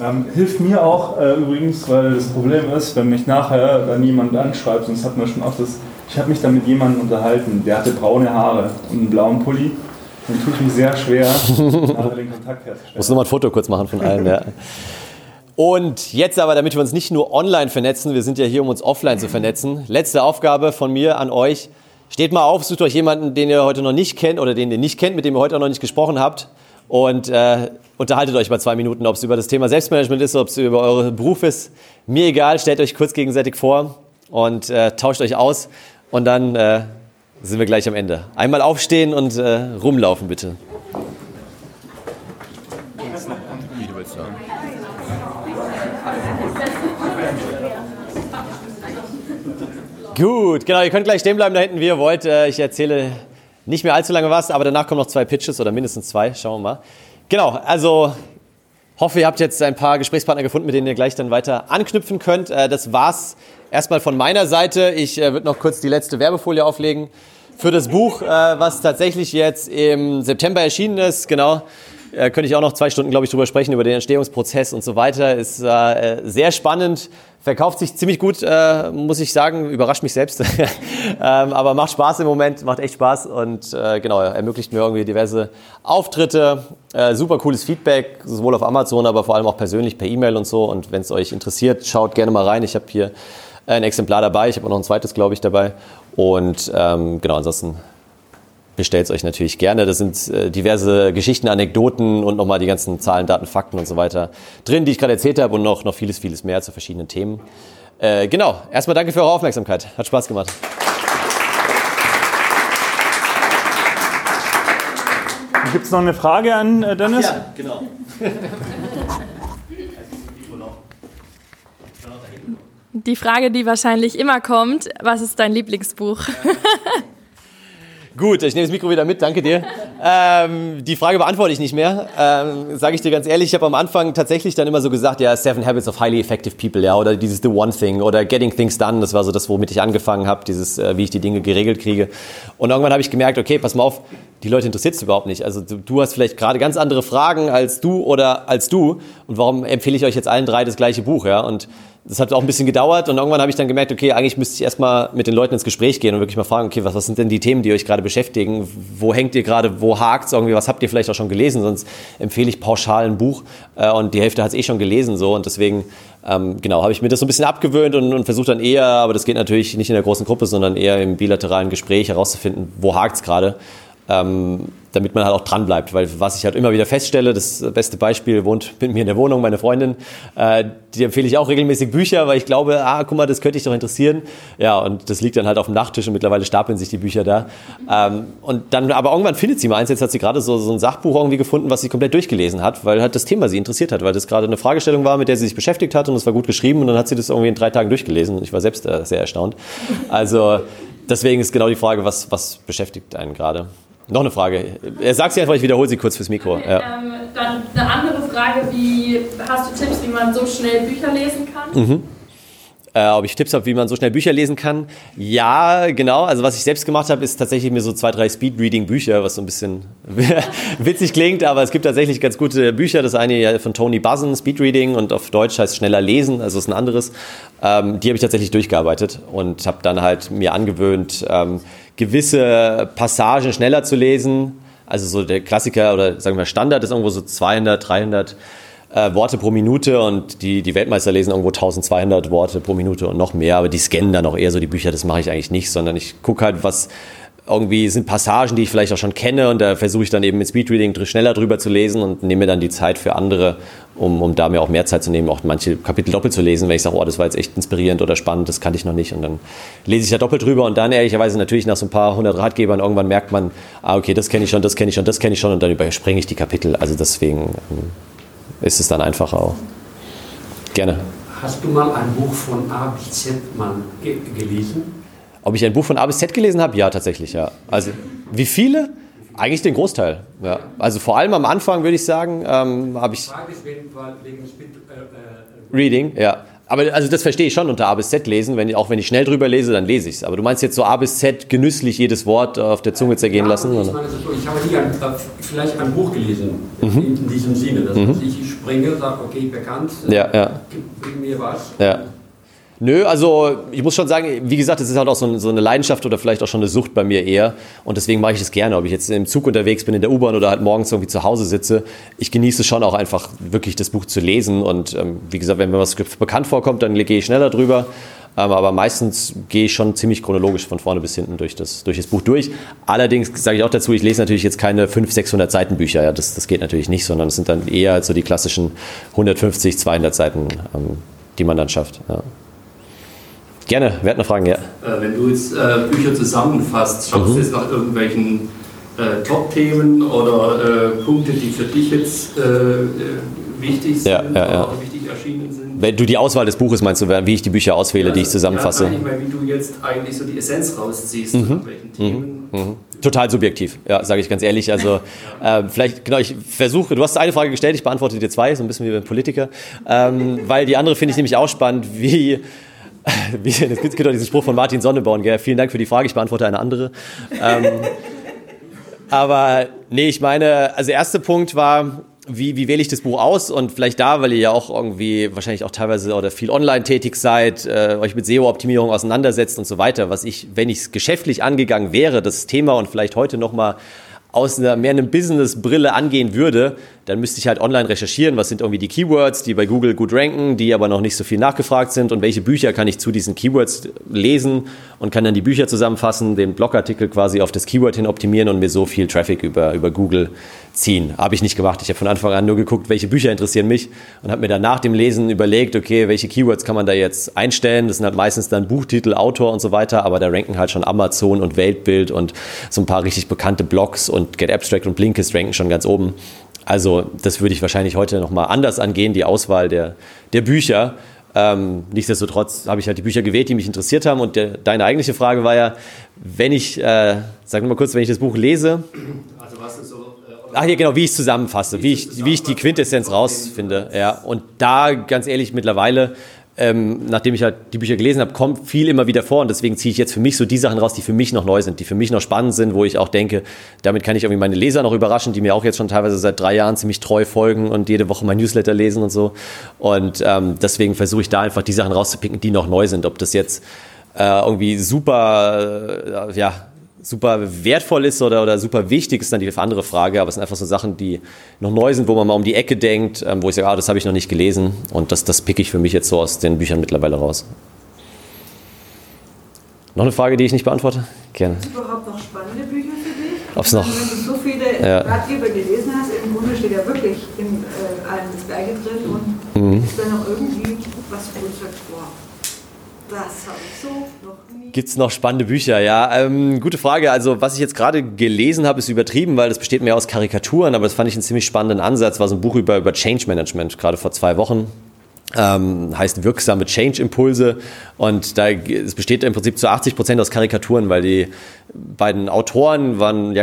Ähm, hilft mir auch äh, übrigens, weil das Problem ist, wenn mich nachher dann jemand anschreibt, sonst hat man schon oft das, ich habe mich da mit jemandem unterhalten, der hatte braune Haare und einen blauen Pulli. Dann ich mich sehr schwer, nachher den Kontakt herzustellen. Muss nur mal ein Foto kurz machen von allen, ja. Und jetzt aber, damit wir uns nicht nur online vernetzen, wir sind ja hier, um uns offline zu vernetzen. Letzte Aufgabe von mir an euch. Steht mal auf, sucht euch jemanden, den ihr heute noch nicht kennt oder den ihr nicht kennt, mit dem ihr heute noch nicht gesprochen habt und äh, unterhaltet euch mal zwei Minuten, ob es über das Thema Selbstmanagement ist, ob es über euren Beruf ist. Mir egal, stellt euch kurz gegenseitig vor und äh, tauscht euch aus und dann äh, sind wir gleich am Ende. Einmal aufstehen und äh, rumlaufen bitte. Gut, genau, ihr könnt gleich stehen bleiben da hinten, wie ihr wollt. Äh, Ich erzähle nicht mehr allzu lange was, aber danach kommen noch zwei Pitches oder mindestens zwei. Schauen wir mal. Genau, also hoffe, ihr habt jetzt ein paar Gesprächspartner gefunden, mit denen ihr gleich dann weiter anknüpfen könnt. Äh, Das war's erstmal von meiner Seite. Ich äh, würde noch kurz die letzte Werbefolie auflegen für das Buch, äh, was tatsächlich jetzt im September erschienen ist. Genau. Äh, könnte ich auch noch zwei Stunden, glaube ich, drüber sprechen, über den Entstehungsprozess und so weiter. Ist äh, sehr spannend, verkauft sich ziemlich gut, äh, muss ich sagen, überrascht mich selbst. ähm, aber macht Spaß im Moment, macht echt Spaß und äh, genau, ermöglicht mir irgendwie diverse Auftritte, äh, super cooles Feedback, sowohl auf Amazon, aber vor allem auch persönlich per E-Mail und so. Und wenn es euch interessiert, schaut gerne mal rein. Ich habe hier ein Exemplar dabei, ich habe auch noch ein zweites, glaube ich, dabei. Und ähm, genau, ansonsten bestellt es euch natürlich gerne. Da sind äh, diverse Geschichten, Anekdoten und nochmal die ganzen Zahlen, Daten, Fakten und so weiter drin, die ich gerade erzählt habe und noch, noch vieles, vieles mehr zu verschiedenen Themen. Äh, genau, erstmal danke für eure Aufmerksamkeit. Hat Spaß gemacht. Gibt es noch eine Frage an äh, Dennis? Ja, genau. Die Frage, die wahrscheinlich immer kommt, was ist dein Lieblingsbuch? Gut, ich nehme das Mikro wieder mit, danke dir. Ähm, die Frage beantworte ich nicht mehr, ähm, sage ich dir ganz ehrlich. Ich habe am Anfang tatsächlich dann immer so gesagt, ja, Seven Habits of Highly Effective People, ja, oder dieses The One Thing oder Getting Things Done, das war so das, womit ich angefangen habe, dieses, äh, wie ich die Dinge geregelt kriege. Und irgendwann habe ich gemerkt, okay, pass mal auf, die Leute interessiert es überhaupt nicht. Also du, du hast vielleicht gerade ganz andere Fragen als du oder als du. Und warum empfehle ich euch jetzt allen drei das gleiche Buch, ja? Und das hat auch ein bisschen gedauert und irgendwann habe ich dann gemerkt, okay, eigentlich müsste ich erstmal mit den Leuten ins Gespräch gehen und wirklich mal fragen, okay, was, was sind denn die Themen, die euch gerade beschäftigen? Wo hängt ihr gerade, wo hakt irgendwie, was habt ihr vielleicht auch schon gelesen? Sonst empfehle ich pauschal ein Buch äh, und die Hälfte hat es eh schon gelesen so und deswegen, ähm, genau, habe ich mir das so ein bisschen abgewöhnt und, und versuche dann eher, aber das geht natürlich nicht in der großen Gruppe, sondern eher im bilateralen Gespräch herauszufinden, wo hakt es gerade. Ähm, damit man halt auch dran bleibt. Weil was ich halt immer wieder feststelle, das beste Beispiel wohnt mit mir in der Wohnung, meine Freundin, äh, die empfehle ich auch regelmäßig Bücher, weil ich glaube, ah, guck mal, das könnte dich doch interessieren. Ja, und das liegt dann halt auf dem Nachttisch und mittlerweile stapeln sich die Bücher da. Ähm, und dann, aber irgendwann findet sie mal eins, jetzt hat sie gerade so, so ein Sachbuch irgendwie gefunden, was sie komplett durchgelesen hat, weil halt das Thema sie interessiert hat, weil das gerade eine Fragestellung war, mit der sie sich beschäftigt hat und es war gut geschrieben und dann hat sie das irgendwie in drei Tagen durchgelesen und ich war selbst sehr erstaunt. Also, deswegen ist genau die Frage, was, was beschäftigt einen gerade? Noch eine Frage. Er sagt sie einfach, ich wiederhole sie kurz fürs Mikro. Ja. Ähm, dann eine andere Frage. Wie hast du Tipps, wie man so schnell Bücher lesen kann? Mhm. Äh, ob ich Tipps habe, wie man so schnell Bücher lesen kann. Ja, genau. Also was ich selbst gemacht habe, ist tatsächlich mir so zwei, drei Speed-Reading-Bücher, was so ein bisschen witzig klingt, aber es gibt tatsächlich ganz gute Bücher. Das eine von Tony Buzzen, Speed-Reading und auf Deutsch heißt schneller lesen, also ist ein anderes. Ähm, die habe ich tatsächlich durchgearbeitet und habe dann halt mir angewöhnt, ähm, gewisse Passagen schneller zu lesen. Also so der Klassiker oder sagen wir Standard ist irgendwo so 200, 300 äh, Worte pro Minute und die, die Weltmeister lesen irgendwo 1200 Worte pro Minute und noch mehr, aber die scannen dann auch eher so die Bücher, das mache ich eigentlich nicht, sondern ich gucke halt, was irgendwie sind Passagen, die ich vielleicht auch schon kenne und da versuche ich dann eben mit Speedreading schneller drüber zu lesen und nehme dann die Zeit für andere, um, um da mir auch mehr Zeit zu nehmen, auch manche Kapitel doppelt zu lesen, wenn ich sage, oh, das war jetzt echt inspirierend oder spannend, das kannte ich noch nicht und dann lese ich da doppelt drüber und dann ehrlicherweise natürlich nach so ein paar hundert Ratgebern irgendwann merkt man, ah, okay, das kenne ich schon, das kenne ich schon, das kenne ich schon und dann überspringe ich die Kapitel, also deswegen ähm, ist es dann einfacher auch. Gerne. Hast du mal ein Buch von A bis Z mal ge gelesen? Ob ich ein Buch von A bis Z gelesen habe? Ja, tatsächlich, ja. Also, wie viele? Eigentlich den Großteil. Ja. Also vor allem am Anfang würde ich sagen, ähm, habe ich. Äh, äh, Reading, ja. Aber also das verstehe ich schon unter A bis Z lesen. Wenn, auch wenn ich schnell drüber lese, dann lese ich es. Aber du meinst jetzt so A bis Z genüsslich jedes Wort auf der Zunge zergehen ja, lassen? Ich, meine, ich habe nie ein, äh, vielleicht ein Buch gelesen, mhm. in, in, diesem Sinne. Dass mhm. ich springe, sage, okay, bekannt, ja, ja. gib mir was. Ja. Nö, also ich muss schon sagen, wie gesagt, es ist halt auch so, so, eine Leidenschaft oder vielleicht auch schon eine Sucht bei mir eher. Und deswegen mache ich das gerne. Ob ich jetzt im Zug unterwegs bin, in der U-Bahn oder halt morgens irgendwie zu Hause sitze, ich genieße schon auch einfach wirklich das Buch zu lesen. Und ähm, wie gesagt, wenn mir was bekannt vorkommt, dann gehe ich schneller drüber. Ähm, aber meistens gehe ich schon ziemlich chronologisch von vorne bis hinten durch das, durch das Buch durch. Allerdings sage ich auch dazu, ich lese natürlich jetzt keine 500, 600 Seiten Bücher. Ja, das, das geht natürlich nicht, sondern es sind dann eher so die klassischen 150, 200 Seiten, ähm, die man dann schafft. Ja. Gerne, wer hat eine Frage? Ja. Äh, wenn du jetzt äh, Bücher zusammenfasst, schaust mhm. du jetzt nach irgendwelchen äh, Top-Themen oder äh, Punkte, die für dich jetzt äh, äh, wichtig sind ja, ja, ja. oder wichtig erschienen sind? Wenn du die Auswahl des Buches meinst, wie ich die Bücher auswähle, die ich zusammenfasse? Ja, ich meine, wie du jetzt eigentlich so die Essenz rausziehst, mhm. nach welchen Themen. Mhm. mhm. Total subjektiv, ja, sage ich ganz ehrlich. Also vielleicht, genau, ich versuche, du hast eine Frage gestellt, ich beantworte dir zwei, so ein bisschen wie beim Politiker, ähm, weil die andere finde ich nämlich auch spannend, wie es gibt doch diesen Spruch von Martin Sonneborn, gell? vielen Dank für die Frage, ich beantworte eine andere. Ähm, aber nee, ich meine, also der erste Punkt war, wie, wie wähle ich das Buch aus? Und vielleicht da, weil ihr ja auch irgendwie wahrscheinlich auch teilweise oder viel online tätig seid, äh, euch mit SEO-Optimierung auseinandersetzt und so weiter, was ich, wenn ich es geschäftlich angegangen wäre, das Thema und vielleicht heute nochmal aus einer mehr einem Business-Brille angehen würde, dann müsste ich halt online recherchieren, was sind irgendwie die Keywords, die bei Google gut ranken, die aber noch nicht so viel nachgefragt sind und welche Bücher kann ich zu diesen Keywords lesen und kann dann die Bücher zusammenfassen, den Blogartikel quasi auf das Keyword hin optimieren und mir so viel Traffic über, über Google ziehen. Habe ich nicht gemacht. Ich habe von Anfang an nur geguckt, welche Bücher interessieren mich und habe mir dann nach dem Lesen überlegt, okay, welche Keywords kann man da jetzt einstellen. Das sind halt meistens dann Buchtitel, Autor und so weiter, aber da ranken halt schon Amazon und Weltbild und so ein paar richtig bekannte Blogs und Get Abstract und Blinkist ranken schon ganz oben. Also das würde ich wahrscheinlich heute nochmal anders angehen, die Auswahl der, der Bücher. Ähm, nichtsdestotrotz habe ich halt die Bücher gewählt, die mich interessiert haben. Und der, deine eigentliche Frage war ja, wenn ich, äh, sag mal kurz, wenn ich das Buch lese. Also was ist so. Äh, Ach ja, genau, wie ich es zusammenfasse, wie ich, wie ich die Quintessenz rausfinde. Ja. Und da, ganz ehrlich, mittlerweile ähm, nachdem ich halt die Bücher gelesen habe, kommt viel immer wieder vor und deswegen ziehe ich jetzt für mich so die Sachen raus, die für mich noch neu sind, die für mich noch spannend sind, wo ich auch denke, damit kann ich irgendwie meine Leser noch überraschen, die mir auch jetzt schon teilweise seit drei Jahren ziemlich treu folgen und jede Woche mein Newsletter lesen und so. Und ähm, deswegen versuche ich da einfach die Sachen rauszupicken, die noch neu sind. Ob das jetzt äh, irgendwie super, äh, ja, super wertvoll ist oder, oder super wichtig, ist dann die andere Frage. Aber es sind einfach so Sachen, die noch neu sind, wo man mal um die Ecke denkt, ähm, wo ich sage, ah, das habe ich noch nicht gelesen. Und das, das picke ich für mich jetzt so aus den Büchern mittlerweile raus. Noch eine Frage, die ich nicht beantworte? Gerne. Gibt es überhaupt noch spannende Bücher für dich? Ob's noch? Wenn du so viele ja. Ratgeber gelesen hast, im Grunde steht ja wirklich in äh, allem das Gleiche drin. Und mhm. ist da noch irgendwie was, wo du sagst, boah, das habe ich so noch Gibt es noch spannende Bücher? Ja, ähm, gute Frage. Also was ich jetzt gerade gelesen habe, ist übertrieben, weil das besteht mehr aus Karikaturen, aber das fand ich einen ziemlich spannenden Ansatz. War so ein Buch über, über Change Management, gerade vor zwei Wochen. Ähm, heißt wirksame Change-Impulse und da es besteht im Prinzip zu 80 Prozent aus Karikaturen, weil die beiden Autoren waren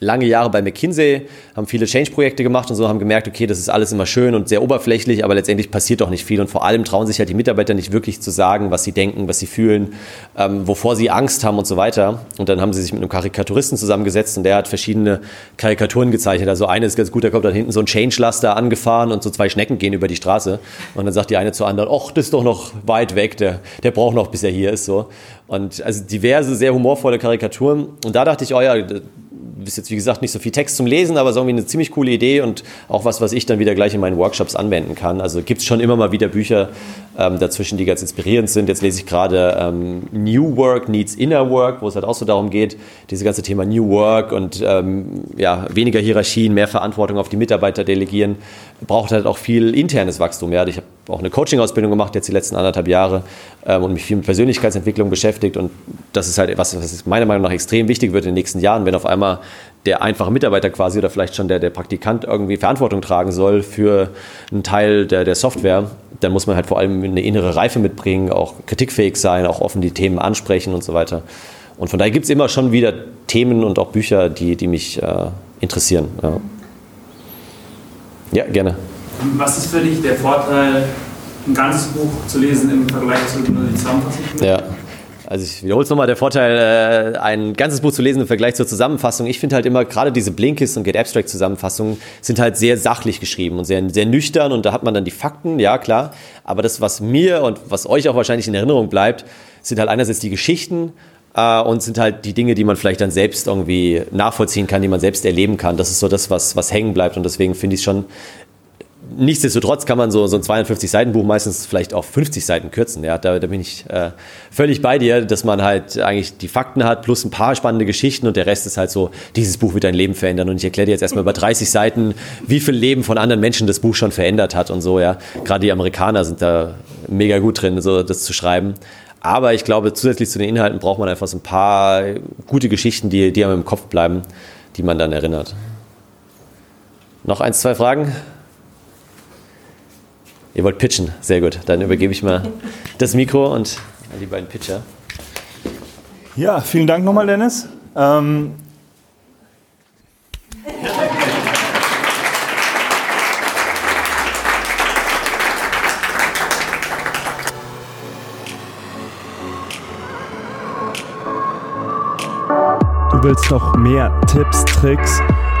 lange Jahre bei McKinsey, haben viele Change-Projekte gemacht und so, haben gemerkt, okay, das ist alles immer schön und sehr oberflächlich, aber letztendlich passiert doch nicht viel und vor allem trauen sich halt die Mitarbeiter nicht wirklich zu sagen, was sie denken, was sie fühlen, ähm, wovor sie Angst haben und so weiter. Und dann haben sie sich mit einem Karikaturisten zusammengesetzt und der hat verschiedene Karikaturen gezeichnet. Also eine ist ganz gut, da kommt dann hinten so ein Change-Laster angefahren und so zwei Schnecken gehen über die Straße und dann sagt die eine zur anderen, ach, das ist doch noch weit weg, der, der braucht noch, bis er hier ist, so. Und also diverse, sehr humorvolle Karikaturen und da dachte ich, oh ja, ist jetzt wie gesagt nicht so viel Text zum Lesen, aber es irgendwie eine ziemlich coole Idee und auch was, was ich dann wieder gleich in meinen Workshops anwenden kann. Also gibt es schon immer mal wieder Bücher ähm, dazwischen, die ganz inspirierend sind. Jetzt lese ich gerade ähm, New Work Needs Inner Work, wo es halt auch so darum geht, dieses ganze Thema New Work und ähm, ja, weniger Hierarchien, mehr Verantwortung auf die Mitarbeiter delegieren, braucht halt auch viel internes Wachstum. Ja. Ich habe auch eine Coaching-Ausbildung gemacht, jetzt die letzten anderthalb Jahre ähm, und mich viel mit Persönlichkeitsentwicklung beschäftigt. Und das ist halt was, was meiner Meinung nach extrem wichtig wird in den nächsten Jahren, wenn auf einmal der einfache Mitarbeiter quasi oder vielleicht schon der, der Praktikant irgendwie Verantwortung tragen soll für einen Teil der, der Software, dann muss man halt vor allem eine innere Reife mitbringen, auch kritikfähig sein, auch offen die Themen ansprechen und so weiter. Und von daher gibt es immer schon wieder Themen und auch Bücher, die, die mich äh, interessieren. Ja. ja, gerne. Was ist für dich der Vorteil, ein ganzes Buch zu lesen im Vergleich zu einer Zusammenfassung? Ja. Also ich wiederhole es nochmal, der Vorteil, äh, ein ganzes Buch zu lesen im Vergleich zur Zusammenfassung. Ich finde halt immer, gerade diese Blinkist und Get Abstract Zusammenfassungen sind halt sehr sachlich geschrieben und sehr, sehr nüchtern und da hat man dann die Fakten, ja klar. Aber das, was mir und was euch auch wahrscheinlich in Erinnerung bleibt, sind halt einerseits die Geschichten äh, und sind halt die Dinge, die man vielleicht dann selbst irgendwie nachvollziehen kann, die man selbst erleben kann. Das ist so das, was, was hängen bleibt und deswegen finde ich es schon Nichtsdestotrotz kann man so, so ein 52-Seiten-Buch meistens vielleicht auf 50 Seiten kürzen. Ja, da, da bin ich äh, völlig bei dir, dass man halt eigentlich die Fakten hat plus ein paar spannende Geschichten und der Rest ist halt so, dieses Buch wird dein Leben verändern. Und ich erkläre dir jetzt erstmal über 30 Seiten, wie viel Leben von anderen Menschen das Buch schon verändert hat und so. Ja, gerade die Amerikaner sind da mega gut drin, so das zu schreiben. Aber ich glaube, zusätzlich zu den Inhalten braucht man einfach so ein paar gute Geschichten, die, die einem im Kopf bleiben, die man dann erinnert. Noch eins, zwei Fragen? Ihr wollt pitchen, sehr gut. Dann übergebe ich mal das Mikro und an die beiden Pitcher. Ja, vielen Dank nochmal, Dennis. Ähm Du willst noch mehr Tipps, Tricks